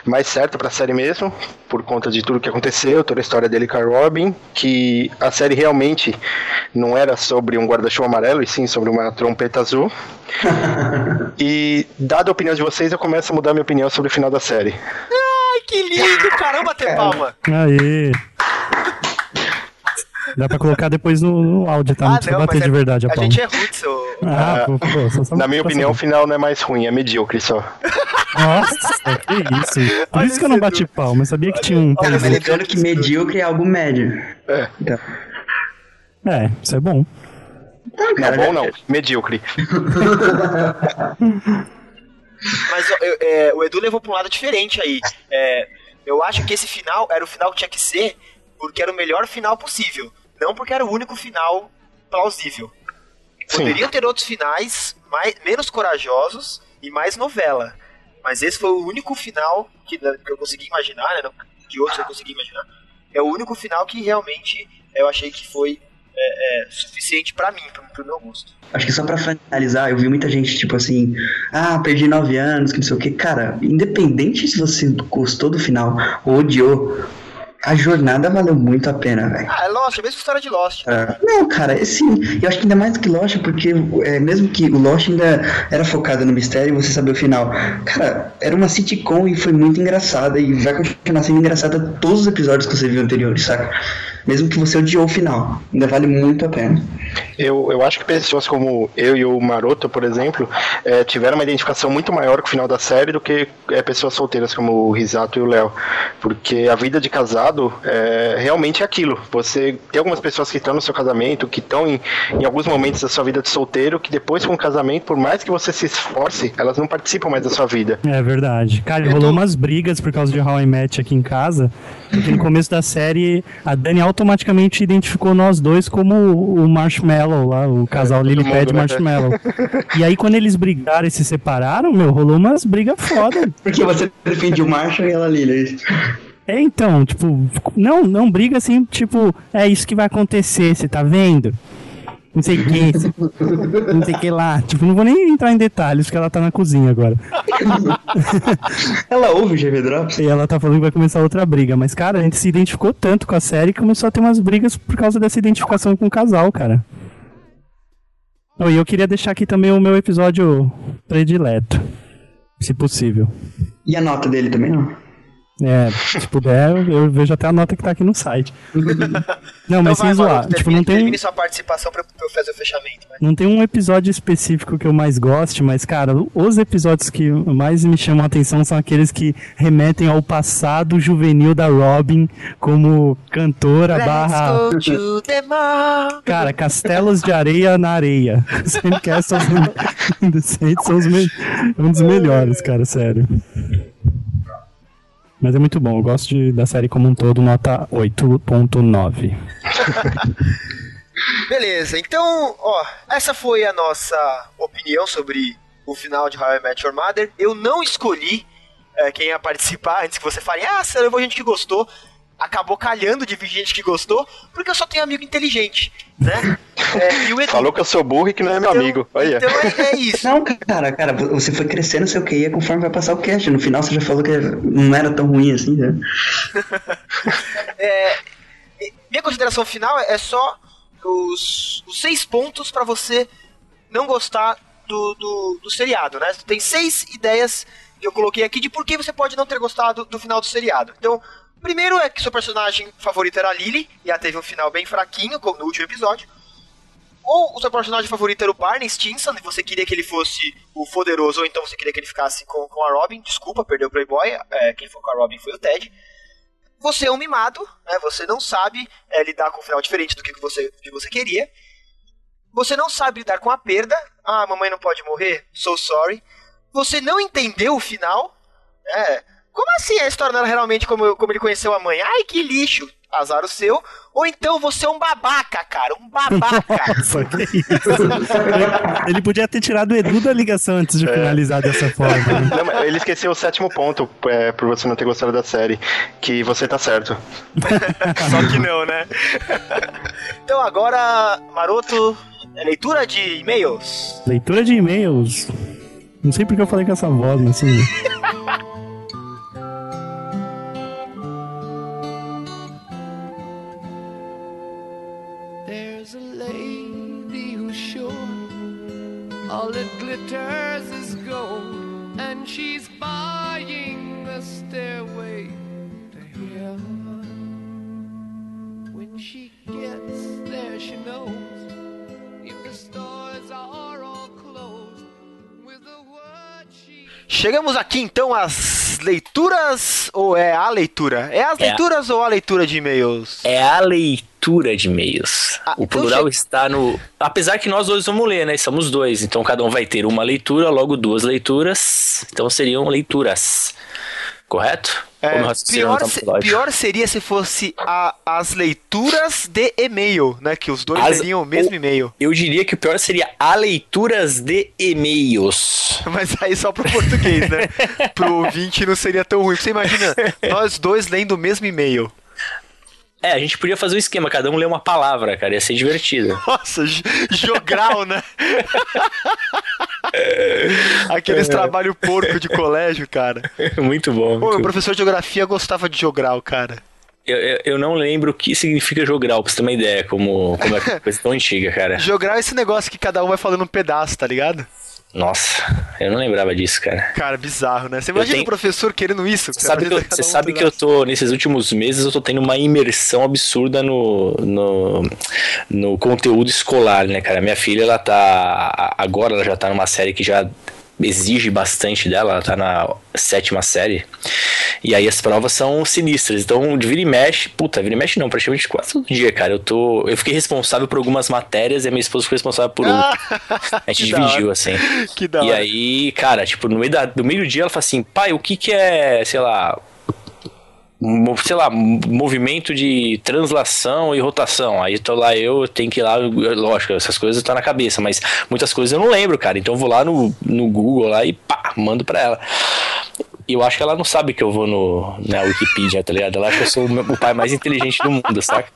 mais certo pra série mesmo, por conta de tudo que aconteceu, toda a história dele com a Robin. Que a série realmente não era sobre um guarda-chuva amarelo, e sim sobre uma trompeta azul. e, dada a opinião de vocês, eu começo a mudar minha opinião sobre o final da série. Ai, que lindo! Caramba, ter palma! Aê. Dá pra colocar depois no, no áudio, tá? Não precisa bater mas de é- verdade a a palma. gente é Hudson. Ah, pô, pô, só- só Na minha opinião, o final não é mais ruim, é medíocre só. Nossa, que isso. Por Olha isso que eu não bati palma. Eu sabia que tinha um. Cara, mas lembrando que medíocre é algo médio. É. Então, É, isso é bom. Não, cara, bom não, medíocre. Mas eu- é, o Edu levou pra um lado diferente aí. É, eu acho que esse final era o final que tinha que ser porque era o melhor final possível. Não porque era o único final plausível. Sim. Poderiam ter outros finais mais, menos corajosos e mais novela. Mas esse foi o único final que, que eu consegui imaginar, né? De outros eu consegui imaginar. É o único final que realmente eu achei que foi é, é, suficiente pra mim, pro, pro meu gosto. Acho que só pra finalizar, eu vi muita gente, tipo assim, ah, perdi nove anos, que não sei o que. Cara, independente se você gostou do final ou odiou, a jornada valeu muito a pena, velho. Ah, é Lost, é a mesma história de Lost. É. Não, cara, sim, eu acho que ainda mais do que Lost, porque é, mesmo que o Lost ainda era focado no mistério e você sabia o final. Cara, era uma sitcom e foi muito engraçada e vai continuar sendo engraçada todos os episódios que você viu anteriores, saca? Mesmo que você odiou o final, ainda vale muito a pena. Eu, eu acho que pessoas como eu e o Maroto, por exemplo, eh, tiveram uma identificação muito maior com o final da série do que eh, pessoas solteiras como o Risato e o Léo. Porque a vida de casado é realmente é aquilo. Você tem algumas pessoas que estão no seu casamento, que estão em, em alguns momentos da sua vida de solteiro, que depois com o casamento, por mais que você se esforce, elas não participam mais da sua vida. É verdade. Cara, rolou umas brigas por causa de How I Met aqui em casa. Porque no começo da série, a Dani automaticamente identificou nós dois como o Marshmallow lá, o casal todo Lily Pad mundo, né? Marshmallow. e aí, quando eles brigaram e se separaram, meu, rolou umas brigas foda. Porque você defende o Marshall e ela Lily. É, então, tipo, não, não briga assim, tipo, é isso que vai acontecer, você tá vendo? Não sei o que, não sei o que lá. Tipo, não vou nem entrar em detalhes, porque ela tá na cozinha agora. Ela ouve o GV Drops? E ela tá falando que vai começar outra briga. Mas, cara, a gente se identificou tanto com a série que começou a ter umas brigas por causa dessa identificação com o casal, cara. Oh, e eu queria deixar aqui também o meu episódio predileto. Se possível. E a nota dele também, não? É, se puder, eu- vejo até a nota que tá aqui no site. Não, mas Então vai, sem zoar. Maroto, Tipo, termine, não tem, sua participação pra, eu fazer o fechamento. Vai. não tem um episódio específico que eu mais goste, mas, cara, os episódios que mais me chamam a atenção são aqueles que remetem ao passado juvenil da Robin como cantora barra. Let's go to the mall. Cara, Castelos de Areia na Areia. Sandcastles in the Sand são os me- um dos melhores, cara, sério. Mas é muito bom, eu gosto de- da série como um todo, nota 8.9. Beleza, então, ó, essa foi a nossa opinião sobre o final de How I Met Your Mother. Eu não escolhi é, quem ia participar antes que você fale, ah, você levou gente que gostou. Acabou calhando de vir gente que gostou, porque eu só tenho amigo inteligente, né? É, e o Edu, Falou que eu sou burro e que não é meu então- amigo. Olha. Então é, é isso. Não, cara, cara, você foi crescendo seu QI conforme vai passar o cast. No final você já falou que não era tão ruim assim, né? Minha consideração final é só os, os seis pontos pra você não gostar do, do, do seriado, né? Tem seis ideias que eu coloquei aqui de por que você pode não ter gostado do final do seriado. Então, primeiro é que seu personagem favorito era a Lily, e ela teve um final bem fraquinho, como no último episódio. Ou o seu personagem favorito era o Barney Stinson, e você queria que ele fosse o poderoso, ou então você queria que ele ficasse com, com a Robin. Desculpa, perdeu o Playboy. É, quem foi com a Robin foi o Ted você é um mimado, né? Você não sabe é, lidar com um final diferente do que você, que você queria. Você não sabe lidar com a perda. Ah, mamãe não pode morrer? So sorry. Você não entendeu o final. É. Como assim a história não era realmente como, como ele conheceu a mãe? Ai, que lixo. Azar o seu. Ou então você é um babaca, cara. Um babaca. Só que isso. Ele podia ter tirado o Edu da ligação antes de finalizar dessa forma. né? Não, ele esqueceu o sétimo ponto, é, por você não ter gostado da série. Que você tá certo. Só que não, né? então agora, Maroto, É leitura de e-mails. Leitura de e-mails. Não sei porque eu falei com essa voz, mas assim. all that glitters is gold, and she's buying the stairway to heaven. When she gets there, she knows if the stores are all closed, with the word she Chegamos aqui então às leituras, ou é a leitura? É as É a- leituras ou a leitura de e-mails? É a leitura de e-mails. Ah, o então plural che- está no. Apesar que nós dois vamos ler, né? Somos dois. Então cada um vai ter uma leitura, logo duas leituras. Então seriam leituras. Correto? É, pior, tá se- pior seria se fosse a- as leituras de e-mail, né? Que os dois As- teriam o mesmo e-mail. Eu diria que o pior seria a leituras de e-mails. Mas aí só pro português, né? pro ouvinte não seria tão ruim. Você imagina, nós dois lendo o mesmo e-mail. É, a gente podia fazer um esquema, cada um lê uma palavra, cara, ia ser divertido. Nossa, jogral, né? Aqueles trabalho porco de colégio, cara. muito bom. Pô, meu muito- professor de geografia gostava de jogral, cara. Eu, eu, eu não lembro o que significa jogral, pra você ter uma ideia, como, como é uma coisa tão antiga, cara. Jogral é esse negócio que cada um vai falando um pedaço, tá ligado? Nossa, eu não lembrava disso, cara. Cara, bizarro, né? Você imagina tenho- o professor querendo isso? Você sabe, que eu, você um sabe que eu tô, nesses últimos meses, eu tô tendo uma imersão absurda no, no, no conteúdo escolar, né, cara? Minha filha, ela tá. Agora ela já tá numa série que já exige bastante dela, ela tá na sétima série. E aí as provas são sinistras. Então, de vira e mexe, puta, vira e mexe não, praticamente quase todo dia, cara. Eu tô. Eu fiquei responsável por algumas matérias e a minha esposa foi responsável por outra. A gente dividiu, assim. Que da E hora. aí, cara, tipo, no meio da, do meio do dia ela fala assim, pai, o que que é, sei lá, sei lá, movimento de translação e rotação. Aí tô lá eu, tenho que ir lá, lógico, essas coisas estão na cabeça, mas muitas coisas eu não lembro, cara. Então eu vou lá no, no Google lá e pá, mando pra ela. E eu acho que ela não sabe que eu vou no, na Wikipedia, tá ligado? Ela acha que eu sou o pai mais inteligente do mundo, saca?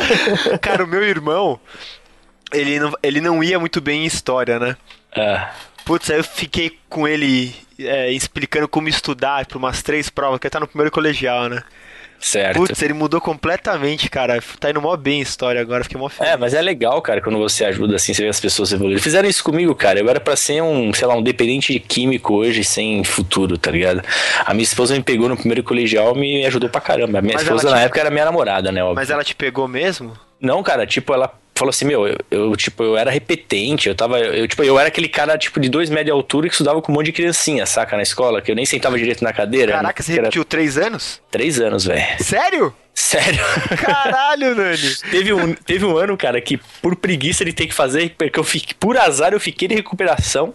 Cara, o meu irmão, ele não, ele não ia muito bem em história, né? Ah, Putz, aí eu fiquei com ele é, explicando como estudar pra umas três provas, que ele tá no primeiro colegial, né? certo. Putz, ele mudou completamente, cara. Tá indo mó bem em história agora, fiquei mó feliz. É, mas é legal, cara, quando você ajuda assim, você vê as pessoas evoluírem. Fizeram isso comigo, cara. Eu era pra ser um, sei lá, um dependente de químico hoje sem futuro, tá ligado? A minha esposa me pegou no primeiro colegial e me ajudou pra caramba. A minha Mas esposa ela na te- época era minha namorada, né? Óbvio. Mas ela te pegou mesmo? Não, cara, tipo, ela falou assim, meu, eu, eu, tipo, eu era repetente, eu tava, eu, tipo, eu era aquele cara, tipo, de dois metros de altura que estudava com um monte de criancinha, saca, na escola, que eu nem sentava direito na cadeira. Caraca, você Era repetiu três anos? Três anos, velho. Sério? Sério. Caralho, Nani. Teve um, teve um ano, cara, que por preguiça de ter que fazer, porque eu fiquei, por azar eu fiquei de recuperação,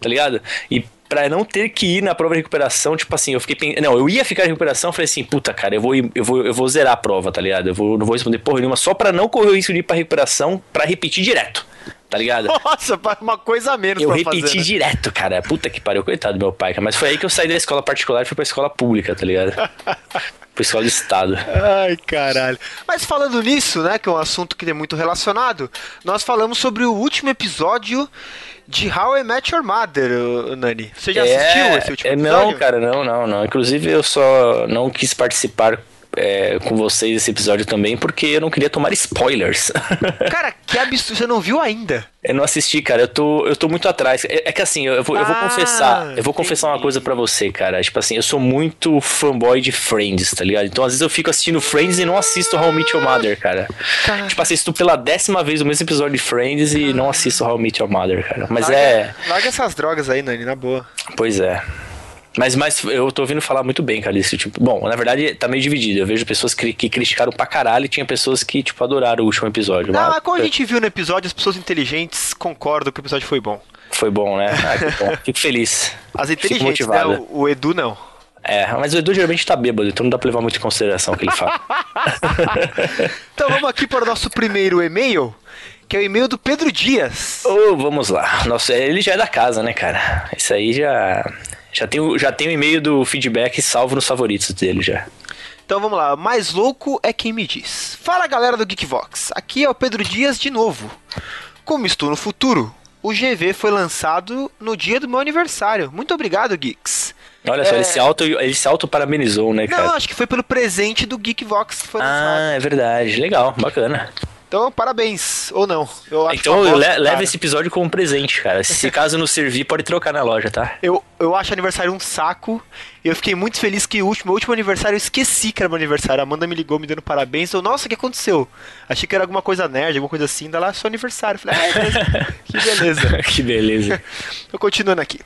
tá ligado? E pra não ter que ir na prova de recuperação, tipo assim, eu fiquei pen- Não, eu ia ficar de recuperação, falei assim, puta, cara, eu vou, eu vou, eu vou zerar a prova, tá ligado? Eu vou, não vou responder porra nenhuma, só pra não correr o risco de ir pra recuperação, pra repetir direto, tá ligado? Nossa, uma coisa a menos Eu pra repeti fazer. né? direto, cara. Puta que pariu, coitado do meu pai, cara. Mas foi aí que eu saí da escola particular e fui pra escola pública, tá ligado? pra escola de estado. Ai, caralho. Mas falando nisso, né, que é um assunto que é muito relacionado, nós falamos sobre o último episódio de How I Met Your Mother, Nani. Você já assistiu esse último é, episódio? Não, cara, não, não, não. Inclusive eu só não quis participar é, com vocês desse episódio também porque eu não queria tomar spoilers. Cara, que absurdo. Você não viu ainda? eu não assisti, cara. Eu tô, eu tô muito atrás. É, é que assim, eu vou, eu vou Ah, confessar. Eu vou confessar uma entendi. coisa pra você, cara. Tipo assim, eu sou muito fanboy de Friends, tá ligado? Então às vezes eu fico assistindo Friends e não assisto How I Met Your Mother, cara. Cara. Tipo, assisto pela décima vez o mesmo episódio de Friends e não assisto How I Met Your Mother, cara. Mas larga, é. Larga essas drogas aí, Nani, na boa. Pois é. Mas, mas eu tô ouvindo falar muito bem, desse tipo. Bom, na verdade, tá meio dividido. Eu vejo pessoas que, que criticaram pra caralho e tinha pessoas que, tipo, adoraram o último episódio. Não, Mas mas como a gente viu no episódio, as pessoas inteligentes concordam que o episódio foi bom. Foi bom, né? Ah, que bom. Fico feliz. As inteligentes, né? O, o Edu não. É, mas o Edu geralmente tá bêbado, então não dá pra levar muito em consideração o que ele fala. Então vamos aqui para o nosso primeiro e-mail, que é o e-mail do Pedro Dias. Ô, vamos lá. Nossa, ele já é da casa, né, cara? Isso aí já. Já tem, o- já tem o e-mail do feedback salvo nos favoritos dele já. Então vamos lá, mais louco é quem me diz. Fala galera do Geekvox, aqui é o Pedro Dias de novo. Como estou no futuro, o GV foi lançado no dia do meu aniversário. Muito obrigado, Geeks. Olha só, É. ele se auto, ele se auto parabenizou, né, Não, cara? acho que foi pelo presente do Geekvox que foi lançado. Ah, é verdade. Legal, bacana. Então, parabéns. Ou não. Então le- cara. leva esse episódio como presente, cara. Se caso não servir, pode trocar na loja, tá? Eu, eu acho aniversário um saco. E eu fiquei muito feliz que o último, meu último aniversário eu esqueci que era meu aniversário. A Amanda me ligou me dando parabéns. Eu, nossa, o que aconteceu? Achei que era alguma coisa nerd, alguma coisa assim. Daí lá, seu aniversário. Falei, ah, beleza. que beleza. que beleza. Tô continuando aqui.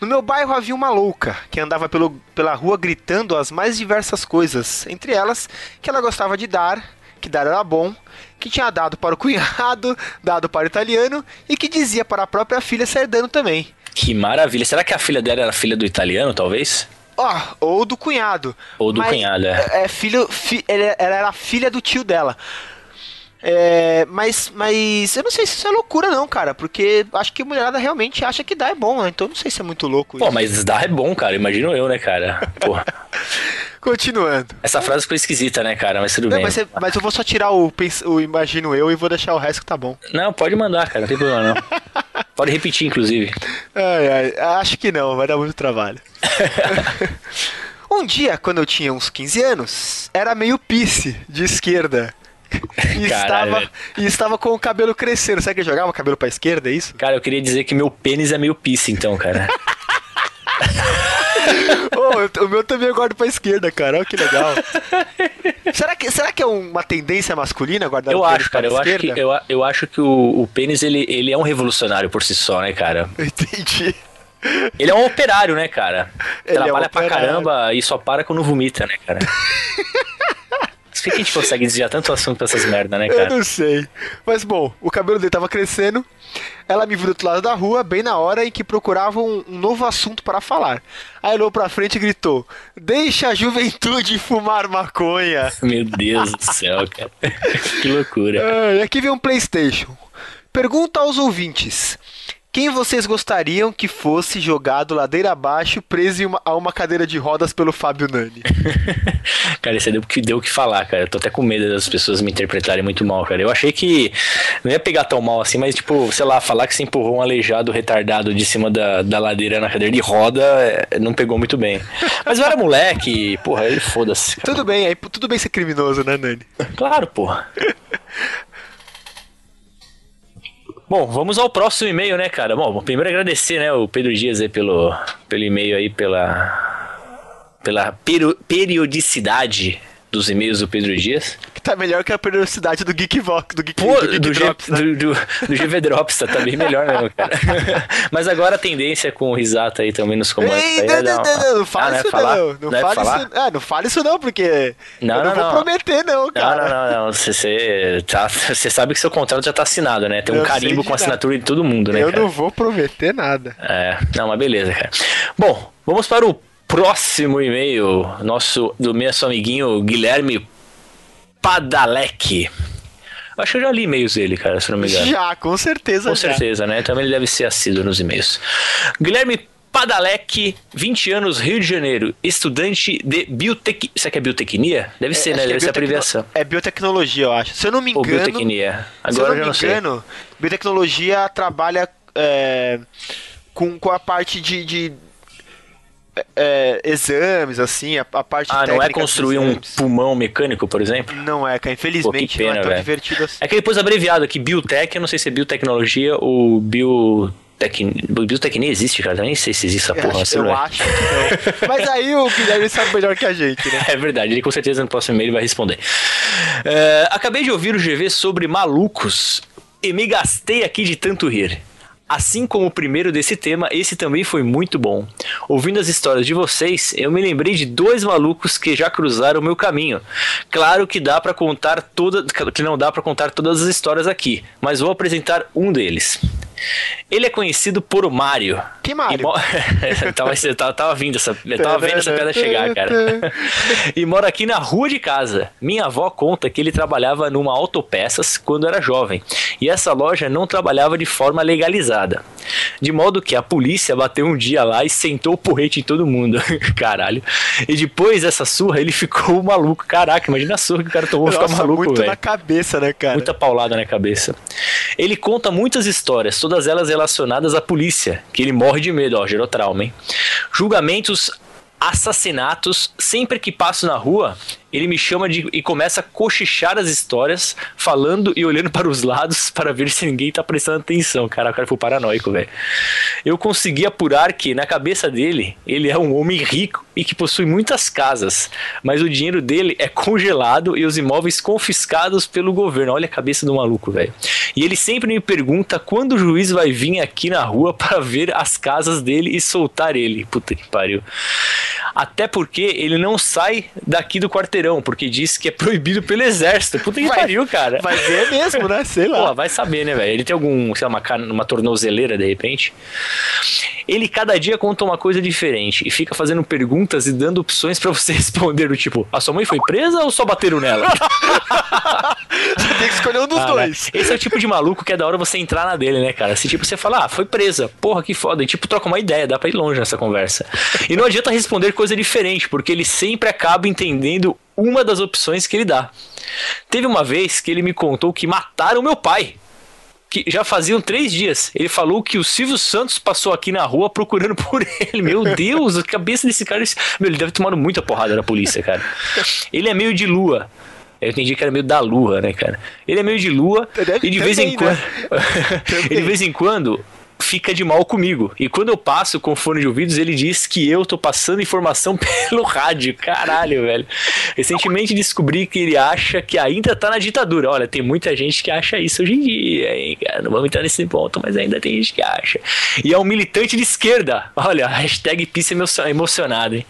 No meu bairro havia uma louca que andava pelo, pela rua gritando as mais diversas coisas, entre elas que ela gostava de dar, que dar era bom, que tinha dado para o cunhado, dado para o italiano e que dizia para a própria filha sair dando também. Que maravilha. Será que a filha dela era filha do italiano, talvez? Ó, ou do cunhado. Ou do Mas, cunhado, é. É, filho, fi- ela era filha do tio dela. É, mas, mas eu não sei se isso é loucura não, cara, porque acho que a mulherada realmente acha que dá é bom, né? Então eu não sei se é muito louco Pô, isso. mas dar é bom, cara. Imagino eu, né, cara? Pô, Continuando. essa frase ficou esquisita, né, cara? Mas tudo Não, bem. mas, você- mas eu vou só tirar o, o imagino eu e vou deixar o resto que tá bom. Não, pode mandar, cara. Não tem problema, não. Pode repetir, inclusive. Ai, ai, acho que não, vai dar muito trabalho. um dia, quando eu tinha uns 15 anos, era meio pisse de esquerda. E, Caralho, estava, e estava com o cabelo crescendo. Sabe que jogava o cabelo pra esquerda, é isso? Cara, eu queria dizer que meu pênis é meio pisse, então, cara. Eu- o meu também eu guardo pra esquerda, cara. Olha que legal. será, que, será que é uma tendência masculina guardar Eu o pênis acho, cara. Eu a acho, que, esquerda? eu, eu acho que o, o pênis, ele, ele é um revolucionário por si só, né, cara? Entendi. Ele é um operário, né, cara? Ele é um Trabalha pra caramba e só para quando vomita, né, cara? Por que a gente consegue desviar tanto assunto pra essas merda, né, Eu cara? não sei. Mas bom, o cabelo dele tava crescendo. Ela me viu do outro lado da rua, bem na hora em que procurava um, um novo assunto para falar. Aí olhou pra frente e gritou: Deixa a juventude fumar maconha. Meu Deus do céu, cara. que loucura. E aqui vem um PlayStation. Pergunta aos ouvintes: Quem vocês gostariam que fosse jogado ladeira abaixo, preso uma- a uma cadeira de rodas pelo Fábio Nani? Cara, isso aí deu o que deu o que falar, cara. Eu tô até com medo das pessoas me interpretarem muito mal, cara. Eu achei que não ia pegar tão mal assim, mas, tipo, sei lá, falar que você empurrou um aleijado retardado de cima da, da ladeira na cadeira de roda é, não pegou muito bem. Mas eu era moleque, porra, ele foda-se. Tudo bem, aí tudo bem ser criminoso, né, Nani? Claro, porra. Bom, vamos ao próximo e-mail, né, cara? Bom, primeiro agradecer, né, o Pedro Dias aí pelo, pelo e-mail aí, pela, pela perio- periodicidade dos e-mails do Pedro Dias. Que tá melhor que a periodicidade do Geekvox, do Geek, Pô, do Geek do, G, Drops, né? do, do, do GV Drops, tá, tá bem melhor mesmo, cara. Mas agora a tendência com o Risato aí também nos comandos. Ei, não, é não, uma- não, não fala Ah, não é isso falar? não. Não, Não é fala falar? isso. Ah, não fala isso não, porque Não, eu não, não, vou prometer não, cara. não, não, não. Você, você, tá, você sabe que seu contrato já tá assinado, né? Tem um Eu carimbo com assinatura de todo mundo, né, eu cara? não vou prometer nada. É, não, mas beleza, cara. Bom, vamos para o próximo e-mail, nosso, do nosso amiguinho Guilherme Padalec. Acho que eu já li e-mails dele, cara, se não me engano. Já, com certeza Com já. certeza, né? Também ele deve ser assíduo nos e-mails. Guilherme Padalec, 20 anos, Rio de Janeiro, estudante de biotec... Será que é biotecnia? Deve ser, Acho né? é Deve ser a abreviação. É biotecnologia, eu acho. Se eu não me Ou engano, biotecnia. se eu Agora não eu me não sei. engano, biotecnologia trabalha é, com, com a parte de, de, é, exames, assim, a, a parte Ah, não é construir um pulmão mecânico, por exemplo? Não é, cara. Infelizmente, pena, não é tão velho. divertido assim. É que depois abreviado aqui, biotech, eu não sei se é biotecnologia ou biotec... Biotecnia existe, cara? Eu nem sei se existe essa Eu porra. acho, você eu não é. acho que não. Mas aí o Guilherme sabe melhor que a gente, né? É verdade, ele com certeza no próximo e-mail vai responder. É, acabei de ouvir o GV sobre malucos e me gastei aqui de tanto rir. Assim como o primeiro desse tema, esse também foi muito bom. Ouvindo as histórias de vocês, eu me lembrei de dois malucos que já cruzaram o meu caminho. Claro que dá para contar toda, que não dá para contar todas as histórias aqui, mas vou apresentar um deles. Ele é conhecido por o Mário. Que Mário? E mo- tava, eu tava, tava vindo essa, tava vendo essa pedra chegar, cara. e mora aqui na rua de casa. Minha avó conta que ele trabalhava numa autopeças quando era jovem. E essa loja não trabalhava de forma legalizada. De modo que a polícia bateu um dia lá e sentou o porrete em todo mundo. Caralho. E depois dessa surra, ele ficou maluco. Caraca, imagina a surra que o cara tomou ficar maluco, muito velho. na cabeça, né, cara? Muita paulada na cabeça. Ele conta muitas histórias, todas elas relacionadas à polícia, que ele morre de medo, ó, gerou trauma, hein? Julgamentos, assassinatos, sempre que passo na rua, ele me chama de e começa a cochichar as histórias, falando e olhando para os lados para ver se ninguém tá prestando atenção. Cara, o cara foi paranoico, velho. Eu consegui apurar que, na cabeça dele, ele é um homem rico e que possui muitas casas, mas o dinheiro dele é congelado e os imóveis confiscados pelo governo. Olha a cabeça do maluco, velho. E ele sempre me pergunta quando o juiz vai vir aqui na rua para ver as casas dele e soltar ele. Puta que pariu. Até porque ele não sai daqui do quarteirão, porque diz que é proibido pelo exército. Puta que Vai- pariu, cara. Vai ver mesmo, né? Sei lá. Pô, vai saber, né, velho? Ele tem algum, sei lá, uma, cana- uma tornozeleira de repente. Ele cada dia conta uma coisa diferente e fica fazendo perguntas e dando opções pra você responder, do tipo, a sua mãe foi presa ou só bateram nela? Você tem que escolher um dos Ah, né? dois. Esse é o tipo de maluco que é da hora você entrar na dele, né, cara? Se tipo você fala, ah, foi presa, porra, que foda. E tipo, troca uma ideia, dá pra ir longe nessa conversa. E não adianta responder coisa diferente, porque ele sempre acaba entendendo uma das opções que ele dá. Teve uma vez que ele me contou que mataram meu pai. Que já faziam três dias. Ele falou que o Silvio Santos passou aqui na rua procurando por ele. Meu Deus, a cabeça desse cara. Meu, ele deve ter tomado muita porrada da polícia, cara. Ele é meio de lua. Eu entendi que era meio da lua, né, cara? Ele é meio de lua Deve- e de vez em quando. né? e de vez em quando fica de mal comigo. E quando eu passo com fone de ouvidos, ele diz que eu tô passando informação pelo rádio. Caralho, velho. Recentemente descobri que ele acha que ainda tá na ditadura. Olha, tem muita gente que acha isso hoje em dia, hein, cara. Não vamos entrar nesse ponto, mas ainda tem gente que acha. E é um militante de esquerda. Olha, hashtag pisse emocio- emocionado, hein.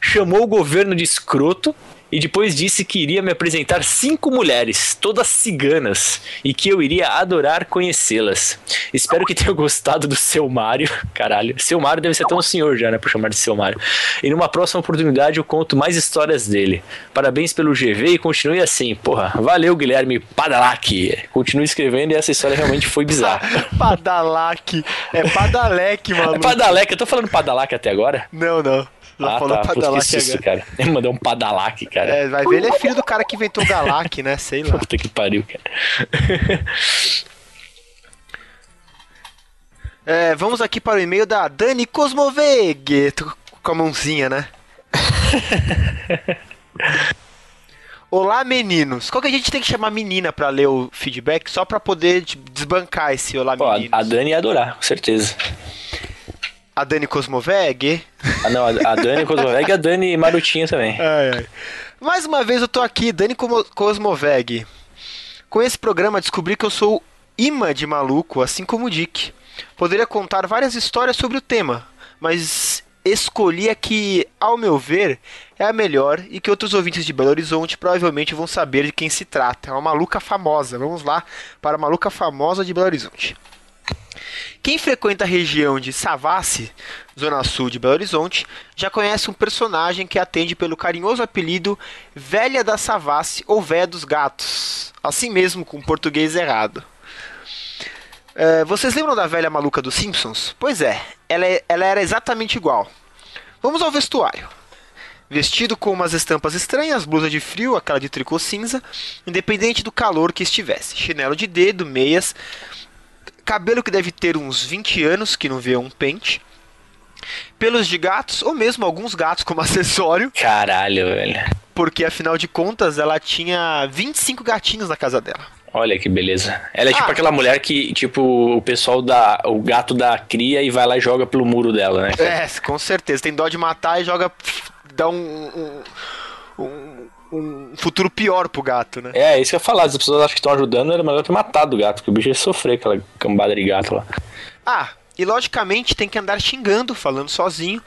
Chamou o governo de escroto e depois disse que iria me apresentar cinco mulheres, todas ciganas, e que eu iria adorar conhecê-las. Espero que tenham gostado do seu Mário. Caralho, seu Mário deve ser até um senhor já, né, por chamar de seu Mário. E numa próxima oportunidade eu conto mais histórias dele. Parabéns pelo GV e continue assim. Porra, valeu Guilherme Padalac. Continue escrevendo e essa história realmente foi bizarra. Padalac. É Padalec, É maluco. Padalec, eu tô falando Padalac até agora? Não, não. Já Ah, falou tá. Susto, agora. cara. Ele mandou um Padalac, cara. É, vai ver, ele é filho do cara que inventou o Galac, né? Sei lá. Puta que pariu, cara. É, vamos aqui para o e-mail da Dani Cosmoveg. Tô com a mãozinha, né? Olá, meninos. Qual que a gente tem que chamar menina pra ler o feedback? Só pra poder tipo, desbancar esse Olá, Pô, meninos. a Dani ia adorar, com certeza. A Dani Cosmoveg. Ah, não, a, Dani Kozloveg e a Dani Marutinha também. Ai, ai. Mais uma vez eu tô aqui, Dani Cosmoveg. Com esse programa descobri que eu sou imã de maluco, assim como o Dick. Poderia contar várias histórias sobre o tema, mas escolhi a que, ao meu ver, é a melhor e que outros ouvintes de Belo Horizonte provavelmente vão saber de quem se trata. É uma maluca famosa. Vamos lá para a maluca famosa de Belo Horizonte. Quem frequenta a região de Savassi, zona sul de Belo Horizonte, já conhece um personagem que atende pelo carinhoso apelido Velha da Savassi ou Véia dos Gatos, assim mesmo com português errado. É, vocês lembram da velha maluca dos Simpsons? Pois é, ela, é- ela era exatamente igual. Vamos ao vestuário. Vestido com umas estampas estranhas, blusa de frio, aquela de tricô cinza, independente do calor que estivesse. Chinelo de dedo, meias, cabelo que deve ter uns 20 anos, que não vê um pente, pelos de gatos, ou mesmo alguns gatos como acessório, Caralho, velho. porque afinal de contas ela tinha 25 gatinhos na casa dela. Olha que beleza. Ela é tipo Ah. aquela mulher que, tipo, o pessoal dá. O gato dá cria e vai lá e joga pelo muro dela, né? É, com certeza. Tem dó de matar e joga. dá um. um, um- futuro pior pro gato, né? É, isso que eu ia falar. As pessoas acham que estão ajudando, era melhor ter matado o gato, porque o bicho ia sofrer aquela cambada de gato lá. Ah, e logicamente tem que andar xingando, falando sozinho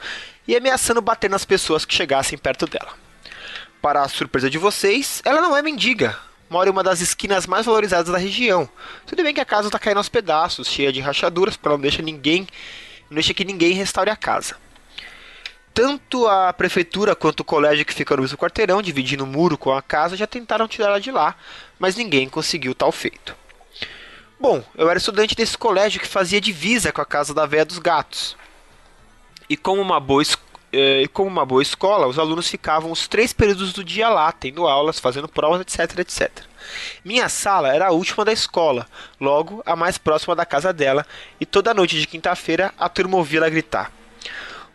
e ameaçando bater nas pessoas que chegassem perto dela. Para a surpresa de vocês, ela não é mendiga. Mora em uma das esquinas mais valorizadas da região. Tudo bem que a casa está caindo aos pedaços, cheia de rachaduras, porque ela não deixa ninguém, não deixa que ninguém restaure a casa. Tanto a prefeitura quanto o colégio que fica no mesmo quarteirão, dividindo o muro com a casa, já tentaram tirá-la de lá, mas ninguém conseguiu tal feito. Bom, eu era estudante desse colégio que fazia divisa com a casa da véia dos gatos. E como uma boa, eh, como uma boa escola, os alunos ficavam os três períodos do dia lá, tendo aulas, fazendo provas, etc, etc. Minha sala era a última da escola, logo a mais próxima da casa dela, e toda noite de quinta-feira a turma ouvia ela gritar.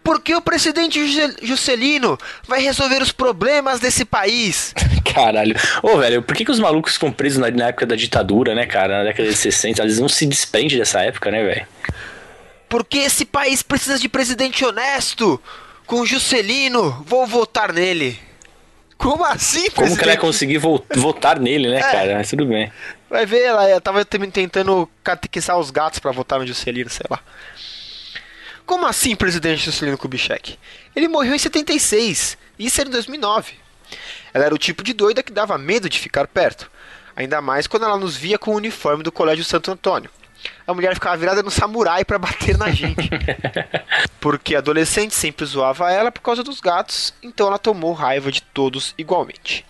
Por que o presidente Juscelino vai resolver os problemas desse país? Caralho. Ô, velho, por que, que os malucos ficam presos na, na época da ditadura, né, cara? Na década de 60, eles não se desprendem dessa época, né, velho? Porque esse país precisa de presidente honesto. Com Juscelino, vou votar nele. Como assim, Como que ela ia presidente? conseguir vo- votar nele, né, cara? Mas tudo bem. Vai ver, ela ela tava tentando catequizar os gatos pra votar no Juscelino, sei lá. Como assim, presidente Juscelino Kubitschek? Ele morreu em 76, isso era em 2009. Ela era o tipo de doida que dava medo de ficar perto. Ainda mais quando ela nos via com o uniforme do Colégio Santo Antônio. A mulher ficava virada no samurai pra bater na gente. Porque a adolescente sempre zoava ela por causa dos gatos, então ela tomou raiva de todos igualmente.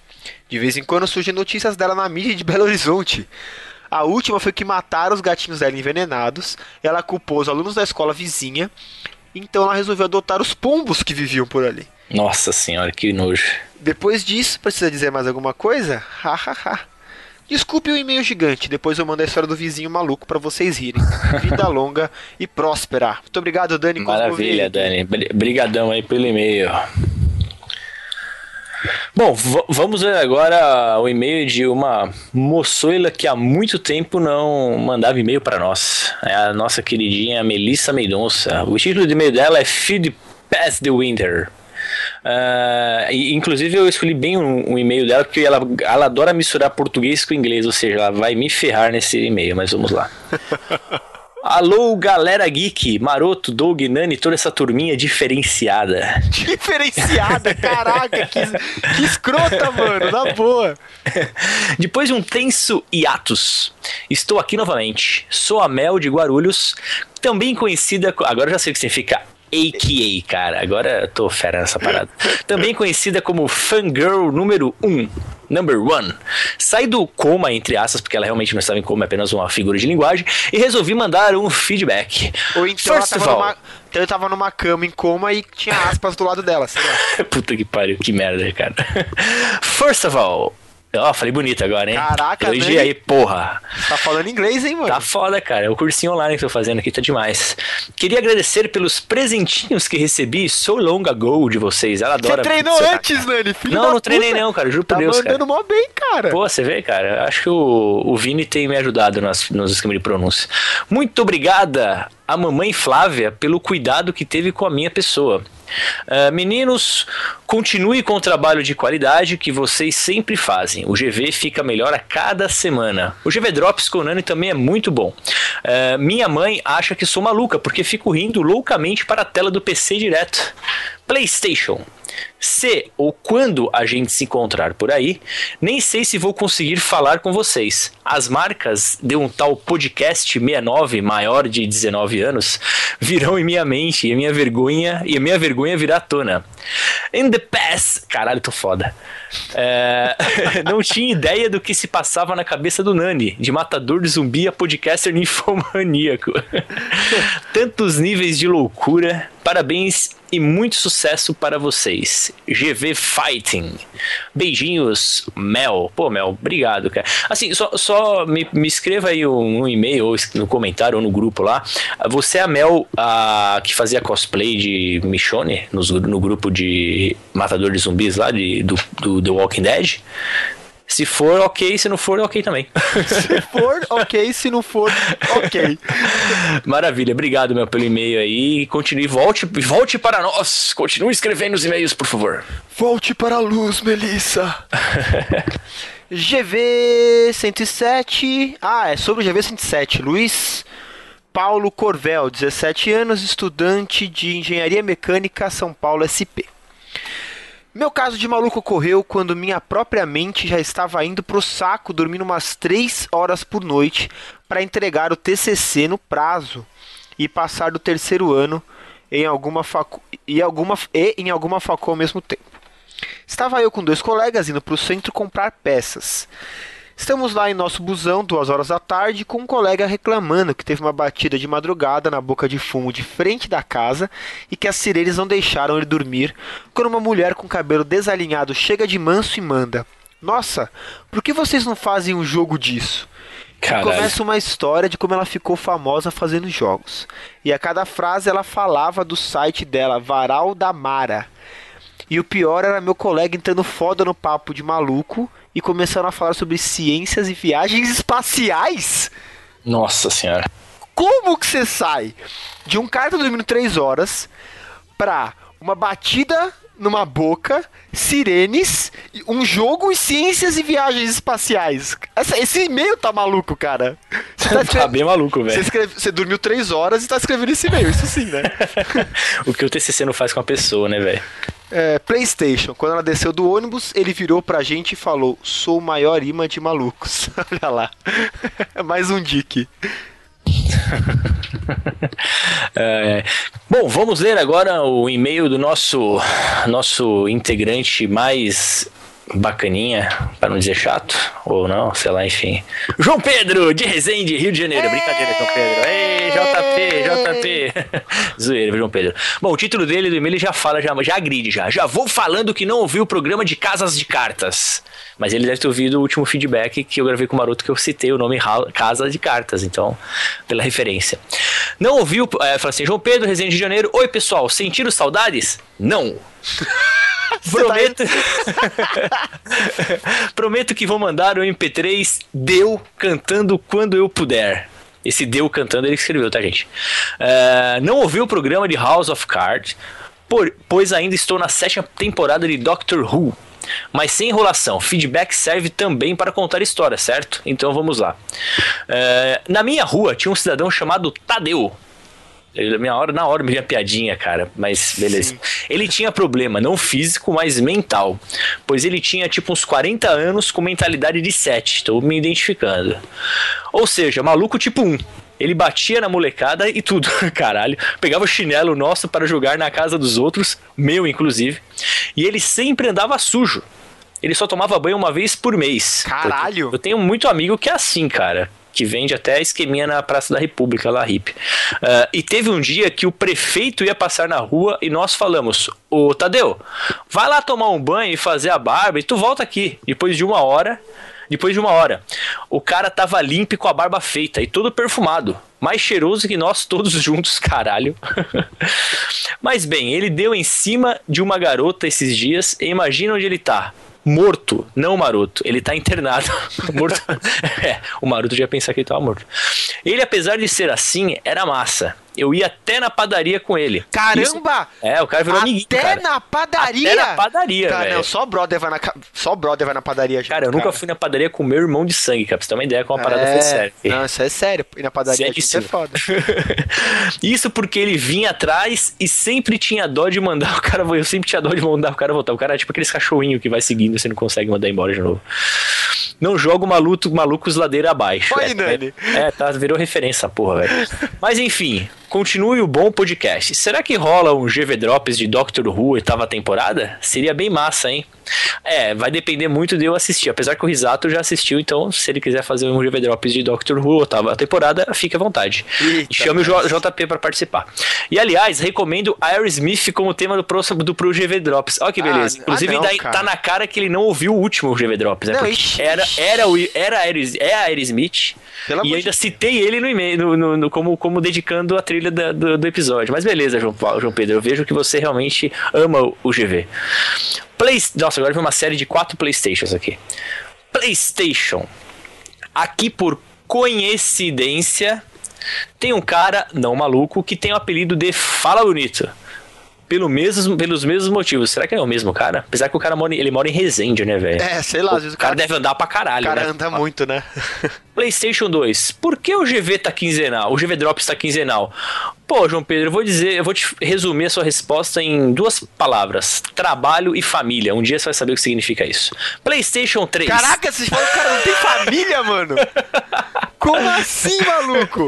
De vez em quando surgem notícias dela na mídia de Belo Horizonte. A última foi que mataram os gatinhos dela envenenados. Ela culpou os alunos da escola vizinha. Então ela resolveu adotar os pombos que viviam por ali. Nossa senhora, que nojo. Depois disso, precisa dizer mais alguma coisa? Hahaha. Desculpe o e-mail gigante, depois eu mando a história do vizinho maluco pra vocês rirem. Vida longa e próspera. Muito obrigado, Dani. Maravilha. Dani. Bri- Brigadão aí pelo e-mail. Bom, vamos ver agora o e-mail de uma moçoila que há muito tempo não mandava e-mail para nós. É a nossa queridinha Melissa Meidonça. O título de e-mail dela é Feed Past the Winter. Ah, e, inclusive eu escolhi bem um, um e-mail dela porque ela, ela adora misturar português com inglês, ou seja, ela vai me ferrar nesse e-mail, mas vamos lá. Alô, galera geek, Maroto, Doug, Nani, toda essa turminha diferenciada. Diferenciada, caraca, que, que escrota, mano, na boa. Depois de um tenso hiatus, estou aqui novamente. Sou a Mel de Guarulhos, também conhecida. co- Agora eu já sei o que significa. AKA, cara. Agora eu tô fera nessa parada. Também conhecida como Fangirl número 1. Number one. Saí do coma, entre aspas, porque ela realmente não estava em coma, é apenas uma figura de linguagem, e resolvi mandar um feedback. Ou então ela First all, numa, então eu tava numa cama em coma e tinha aspas do lado dela, sei lá. Puta que pariu, que merda, cara. First of all. Ó, falei bonito agora, hein? Caraca, Elogia né? aí, porra. Tá falando inglês, hein, mano? Tá foda, cara. É o cursinho online que tô fazendo aqui, tá demais. Queria agradecer pelos presentinhos que recebi so long ago de vocês. Ela Você adora. treinou Você- antes, Nani, filho Não, não treinei puta. não, cara. Juro por Tá Deus, cara. mandando mó bem, cara. Pô, você vê, cara? Acho que o, o Vini tem me ajudado nas, nos esquemas de pronúncia. Muito obrigada a mamãe Flávia pelo cuidado que teve com a minha pessoa. Ah, meninos, continue com o trabalho de qualidade que vocês sempre fazem. O GV fica melhor a cada semana. O GV Drops com o Nani também é muito bom. Ah, minha mãe acha que sou maluca porque fico rindo loucamente para a tela do PC direto. PlayStation. Se ou quando a gente se encontrar por aí, nem sei se vou conseguir falar com vocês. As marcas de um tal podcast 69 maior de 19 anos virão em minha mente e a minha vergonha e a minha vergonha virá à tona. In the past, caralho, tô foda. É, não tinha ideia do que se passava na cabeça do Nani, de matador de zumbi a podcaster ninfomaníaco. Tantos níveis de loucura. Parabéns e muito sucesso para vocês. GV Fighting. Beijinhos, Mel. Pô, Mel, obrigado, cara. Assim, só, só me, me escreva aí um, um e-mail ou no comentário ou no grupo lá. Você é a Mel a, que fazia cosplay de Michonne nos- no, grupo de Matador de Zumbis lá de, do, do The Walking Dead? Se for, ok. Se não for, ok também. Se for, ok. Se não for, ok. Maravilha, obrigado, meu, pelo e-mail aí. Continue, volte, volte para nós. Continue escrevendo os e-mails, por favor. Volte para a luz, Melissa. GV 107. Ah, é sobre o GV 107. Luiz Paulo Corvel, 17 anos, estudante de Engenharia Mecânica, São Paulo SP. Meu caso de maluco ocorreu quando minha própria mente já estava indo pro saco dormindo umas 3 horas por noite para entregar o TCC no prazo e passar do terceiro ano em alguma facu e, alguma, e em alguma facu ao mesmo tempo. Estava eu com dois colegas indo para o centro comprar peças. Estamos lá em nosso busão, duas horas da tarde, com um colega reclamando que teve uma batida de madrugada na boca de fumo de frente da casa e que as sirenes não deixaram ele dormir, quando uma mulher com cabelo desalinhado chega de manso e manda: Nossa, por que vocês não fazem um jogo disso? E começa uma história de como ela ficou famosa fazendo jogos. E a cada frase ela falava do site dela, Varal da Mara. E o pior era meu colega entrando foda no papo de maluco e começando a falar sobre ciências e viagens espaciais. Nossa senhora. Como que você sai de um cara que tá dormindo 3 horas pra uma batida numa boca, sirenes, um jogo e ciências e viagens espaciais? Essa- esse e-mail tá maluco, cara. Você, tá Tá bem maluco, você, velho. escreve- você dormiu 3 horas e tá escrevendo esse e-mail, isso sim, né? O que o TCC não faz com a pessoa, né, velho? É, PlayStation, quando ela desceu do ônibus, ele virou pra gente e falou: Sou o maior imã de malucos. Olha lá. Mais um dick. É, bom, vamos ler agora o e-mail do nosso nosso integrante mais bacaninha, para não dizer chato, ou não, sei lá, enfim. João Pedro, de Resende, Rio de Janeiro. Brincadeira, João Pedro. Ei, JP, JP. Zoeira, João Pedro. Bom, o título dele do e-mail já fala, já, já agride já. Já vou falando que não ouviu o programa de Casas de Cartas. Mas ele deve ter ouvido o último feedback que eu gravei com o Maroto, que eu citei o nome Casa de Cartas, então, pela referência. Não ouviu, é, fala assim, João Pedro, Resende de Janeiro. Oi, pessoal, sentiram saudades? Não. Prometo. Prometo que vou mandar o MP3 Deu cantando quando eu puder. Esse Deu cantando ele escreveu, tá, gente? É, não ouvi o programa de House of Cards, por- pois ainda estou na sétima temporada de Doctor Who. Mas sem enrolação, feedback serve também para contar história, certo? Então vamos lá. É, na minha rua tinha um cidadão chamado Tadeu. Ele, na minha hora, na hora me vinha piadinha, cara, mas beleza. Ele tinha problema, não físico, mas mental. Pois ele tinha tipo uns 40 anos com mentalidade de 7, tô me identificando. Ou seja, maluco tipo 1. Ele batia na molecada e tudo, caralho. Pegava o chinelo nosso para jogar na casa dos outros, meu inclusive. E ele sempre andava sujo. Ele só tomava banho uma vez por mês. Caralho! Eu tenho muito amigo que é assim, cara. Que vende até esqueminha na Praça da República, lá, hippie. Ah, e teve um dia que o prefeito ia passar na rua e nós falamos: Ô Tadeu, vai lá tomar um banho e fazer a barba e tu volta aqui. Depois de uma hora. Depois de uma hora, o cara tava limpo com a barba feita e todo perfumado. Mais cheiroso que nós todos juntos, caralho. Mas bem, ele deu em cima de uma garota esses dias e imagina onde ele tá. Morto, não maroto. Ele tá internado. morto. é, o maroto já ia pensar que ele tava morto. Ele, apesar de ser assim, era massa. Eu ia até na padaria com ele. Caramba! Isso- É, o cara virou amiguinho, Até cara. na padaria! Até na padaria, Cara, não, só brother vai na, só brother vai na padaria, gente. Cara, eu nunca fui na padaria com meu irmão de sangue, cara. Pra você ter uma ideia como a parada é, foi séria. Não, isso é sério. Ir na padaria é Seríssimo. foda. Isso porque ele vinha atrás e sempre tinha dó de mandar o cara. Eu sempre tinha dó de mandar o cara voltar. O cara é tipo aqueles cachorrinhos que vai seguindo e você não consegue mandar embora de novo. Não joga o maluco, malucos ladeira abaixo. Oi, é, Nani. É, tá, virou referência, essa porra, velho. Mas enfim, continue o bom podcast. Será que rola um GV Drops de Doctor Who oitava temporada? Seria bem massa, hein? É, vai depender muito de eu assistir. Apesar que o Risato já assistiu, então se ele quiser fazer um GV Drops de Doctor Who oitava temporada, fique à vontade. Eita, E chame o J- JP pra participar. E aliás, recomendo Aerosmith como tema do próximo do pro GV Drops. Olha que beleza. Ah, Inclusive, ah, não, daí tá na cara que ele não ouviu o último GV Drops, né? Não, ixi, era, era, o, era, Aeros, é a Aerosmith. E ainda de- citei ele no e-mail, no, no- no- como, como dedicando a trilha da- do, do episódio. Mas beleza, João, Paulo- João Pedro, eu vejo que você realmente ama o- o GV. Play, nossa, agora vem uma série de quatro Playstations aqui. PlayStation. Aqui por coincidência, tem um cara, não maluco, que tem o apelido de Fala Bonito. Pelo mesmo, pelos mesmos motivos. Será que é o mesmo cara? Apesar que o cara mora, em- ele mora em Resende, né, velho? É, sei lá, O cara deve andar pra o caralho, cara né? anda muito, né? PlayStation 2. Por que o GV tá quinzenal? O GV Drops tá quinzenal? Pô, João Pedro, eu vou dizer, eu vou te resumir a sua resposta em duas palavras: trabalho e família. Um dia você vai saber o que significa isso. PlayStation 3. Caraca, vocês falam que o cara não tem família, mano. Como assim, maluco?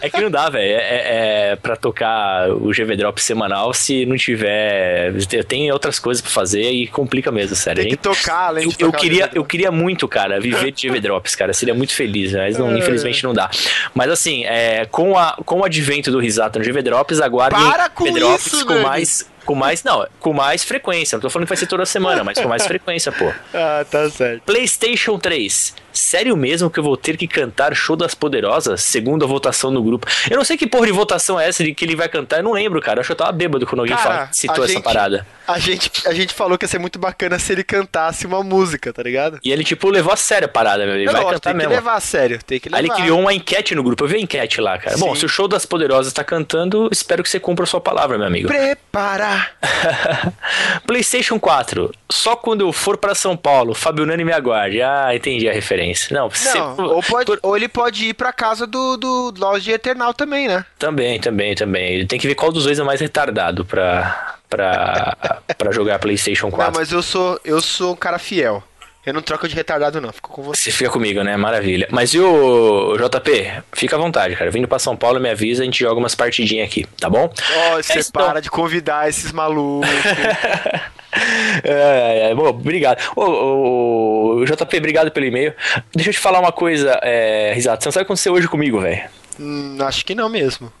É que não dá, velho. É, é, é pra tocar o GV Drop semanal se não tiver. Tem outras coisas pra fazer e complica mesmo, sério. Tem que tocar, além Eu, de eu o queria, eu queria muito, cara, viver de GV Drops, cara. Seria muito feliz, mas não- infelizmente não dá. Mas assim, é, com, a, com o advento do Risato no GV Drops, aguardem Para com isso, com mais. Com mais, não, com mais frequência. Não tô falando que vai ser toda semana, mas com mais frequência, pô. Ah, tá certo. PlayStation 3. Sério mesmo que eu vou ter que cantar Show das Poderosas? Segundo a votação no grupo. Eu não sei que porra de votação é essa de que ele vai cantar, eu não lembro, cara. Eu acho que eu tava bêbado quando alguém Cara, fala- citou a essa gente- parada. A gente, a gente falou que ia ser muito bacana se ele cantasse uma música, tá ligado? E ele, tipo, levou a sério a parada, meu. Ele Eu vai gosto, cantar tem que mesmo. levar a sério, tem que levar. Aí ele criou uma enquete no grupo. Eu vi a enquete lá, cara. Bom, Sim. se o show das poderosas tá cantando, espero que você cumpra a sua palavra, meu amigo. PlayStation 4. Só quando eu for pra São Paulo, Fabio Nani me aguarde. Ah, entendi a referência. Não, Não, ou, pode, ou ele pode ir pra casa do, do Loja de Eternal também, né? Também, também, também. Tem que ver qual dos dois é mais retardado pra, pra, pra jogar PlayStation 4. Não, mas eu sou, eu sou um cara fiel. Eu não troco de retardado, não. Fico com você. Você fica comigo, né? Maravilha. Mas e o JP? Fica à vontade, cara. Vindo pra São Paulo, me avisa, a gente joga umas partidinhas aqui, tá bom? Ó, você É isso, para de convidar esses malucos. É, é, bom, obrigado. Ô, ô, ô, JP, obrigado pelo e-mail. Deixa eu te falar uma coisa, é, Risato. Você não sabe o que aconteceu hoje comigo, velho. hum, acho que não mesmo.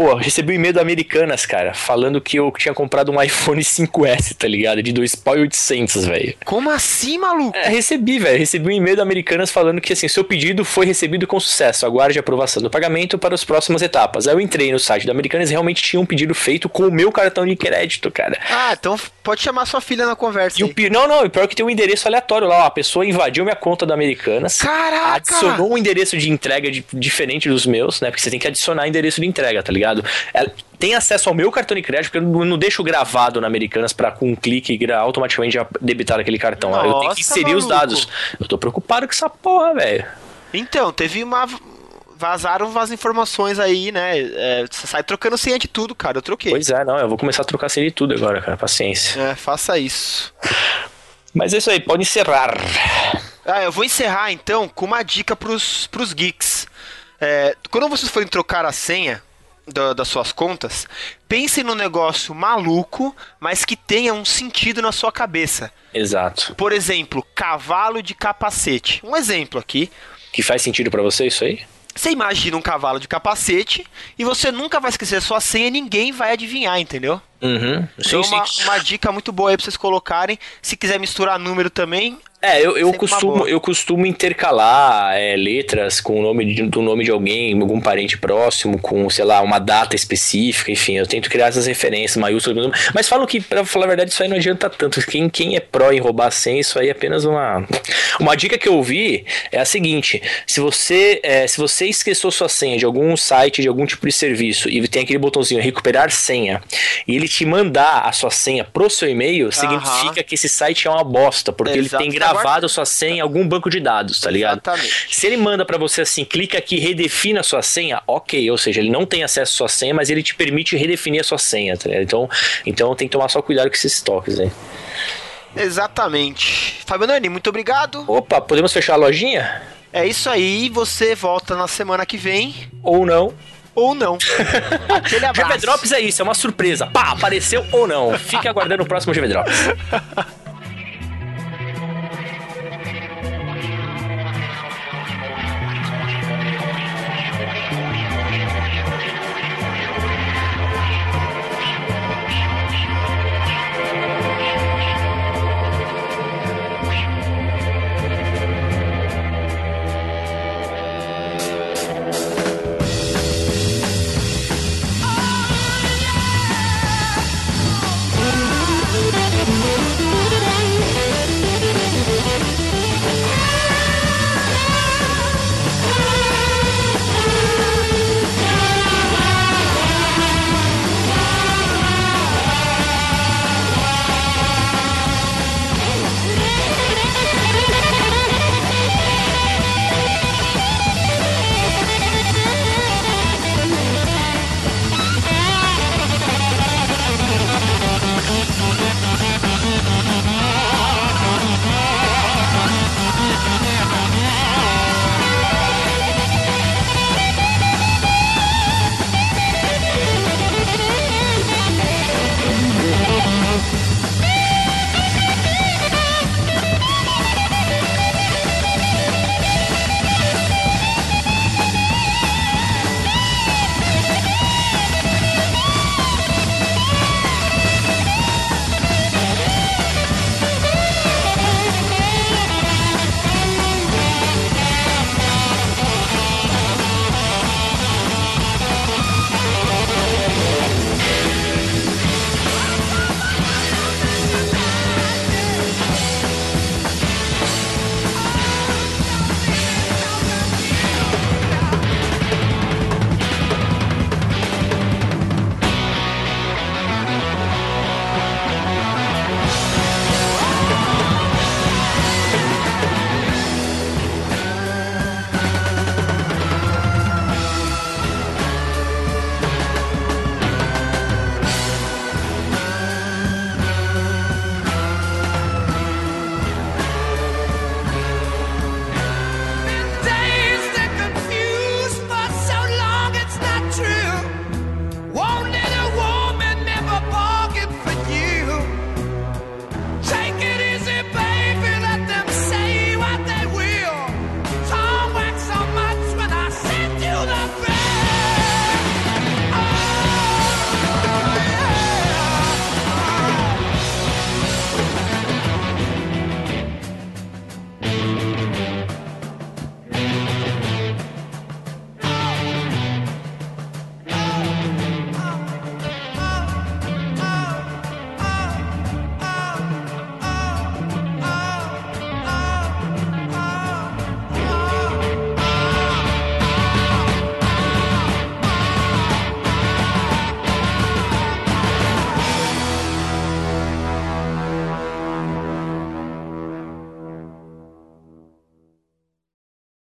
Pô, recebi um e-mail da Americanas, cara, falando que eu tinha comprado um iPhone 5S, tá ligado? De 2 pau e 800, velho. Como assim, maluco? É, recebi, velho. Recebi um e-mail da Americanas falando que, assim, seu pedido foi recebido com sucesso. Aguarde a aprovação do pagamento para as próximas etapas. Aí eu entrei no site da Americanas e realmente tinha um pedido feito com o meu cartão de crédito, cara. Ah, então pode chamar sua filha na conversa. E o aí. pi... Não, não, o pior é que tem um endereço aleatório lá. ó. A pessoa invadiu minha conta da Americanas. Caraca! Adicionou um endereço de entrega de- diferente dos meus, né? Porque você tem que adicionar endereço de entrega, tá ligado? Ela tem acesso ao meu cartão de crédito, porque eu não, deixo gravado na Americanas pra com um clique automaticamente debitar aquele cartão. eu tenho Nossa, que inserir os maluco. dados. Eu tô preocupado com essa porra, velho. Então, teve uma. Vazaram umas informações aí, né? É, você sai trocando senha de tudo, cara. Eu troquei. Pois é, não, eu vou começar a trocar senha de tudo agora, cara. Paciência. É, faça isso. Mas é isso aí, pode encerrar. Ah, eu vou encerrar então com uma dica pros, pros geeks. É, quando vocês forem trocar a senha da- das suas contas, pensem num negócio maluco, mas que tenha um sentido na sua cabeça. Exato. Por exemplo, cavalo de capacete. Um exemplo aqui. Que faz sentido pra você isso aí? Você imagina um cavalo de capacete e você nunca vai esquecer a sua senha e ninguém vai adivinhar, entendeu? Uhum. Então, Sim, uma, sim. uma dica muito boa aí pra vocês colocarem. Se quiser misturar número também, É, eu, eu, costumo, eu costumo intercalar é, letras com o nome de, do nome de alguém, algum parente próximo, com, sei lá, uma data específica, enfim, eu tento criar essas referências maiúsculas. Mas falam que, pra falar a verdade, isso aí não adianta tanto. Quem, quem é pró em roubar senha, isso aí é apenas uma. Uma dica que eu ouvi é a seguinte: se você, é, se você esqueceu sua senha de algum site, de algum tipo de serviço, e tem aquele botãozinho recuperar senha, e ele te mandar a sua senha pro seu e-mail, significa que esse site é uma bosta, porque ele tem gravado a sua senha em algum banco de dados, tá ligado? Exatamente. Se ele manda pra você assim, clica aqui, redefina a sua senha, ok, ou seja, ele não tem acesso à sua senha, mas ele te permite redefinir a sua senha, tá ligado? Então, então tem que tomar só cuidado com esses toques aí. exatamente. Fábio Nani, muito obrigado. Opa, podemos fechar a lojinha? É isso aí. Você volta na semana que vem. Ou não? Ou não. Aquele GV abraço. Drops é isso, é uma surpresa. Pá, apareceu ou não. Fique aguardando o próximo GV Drops.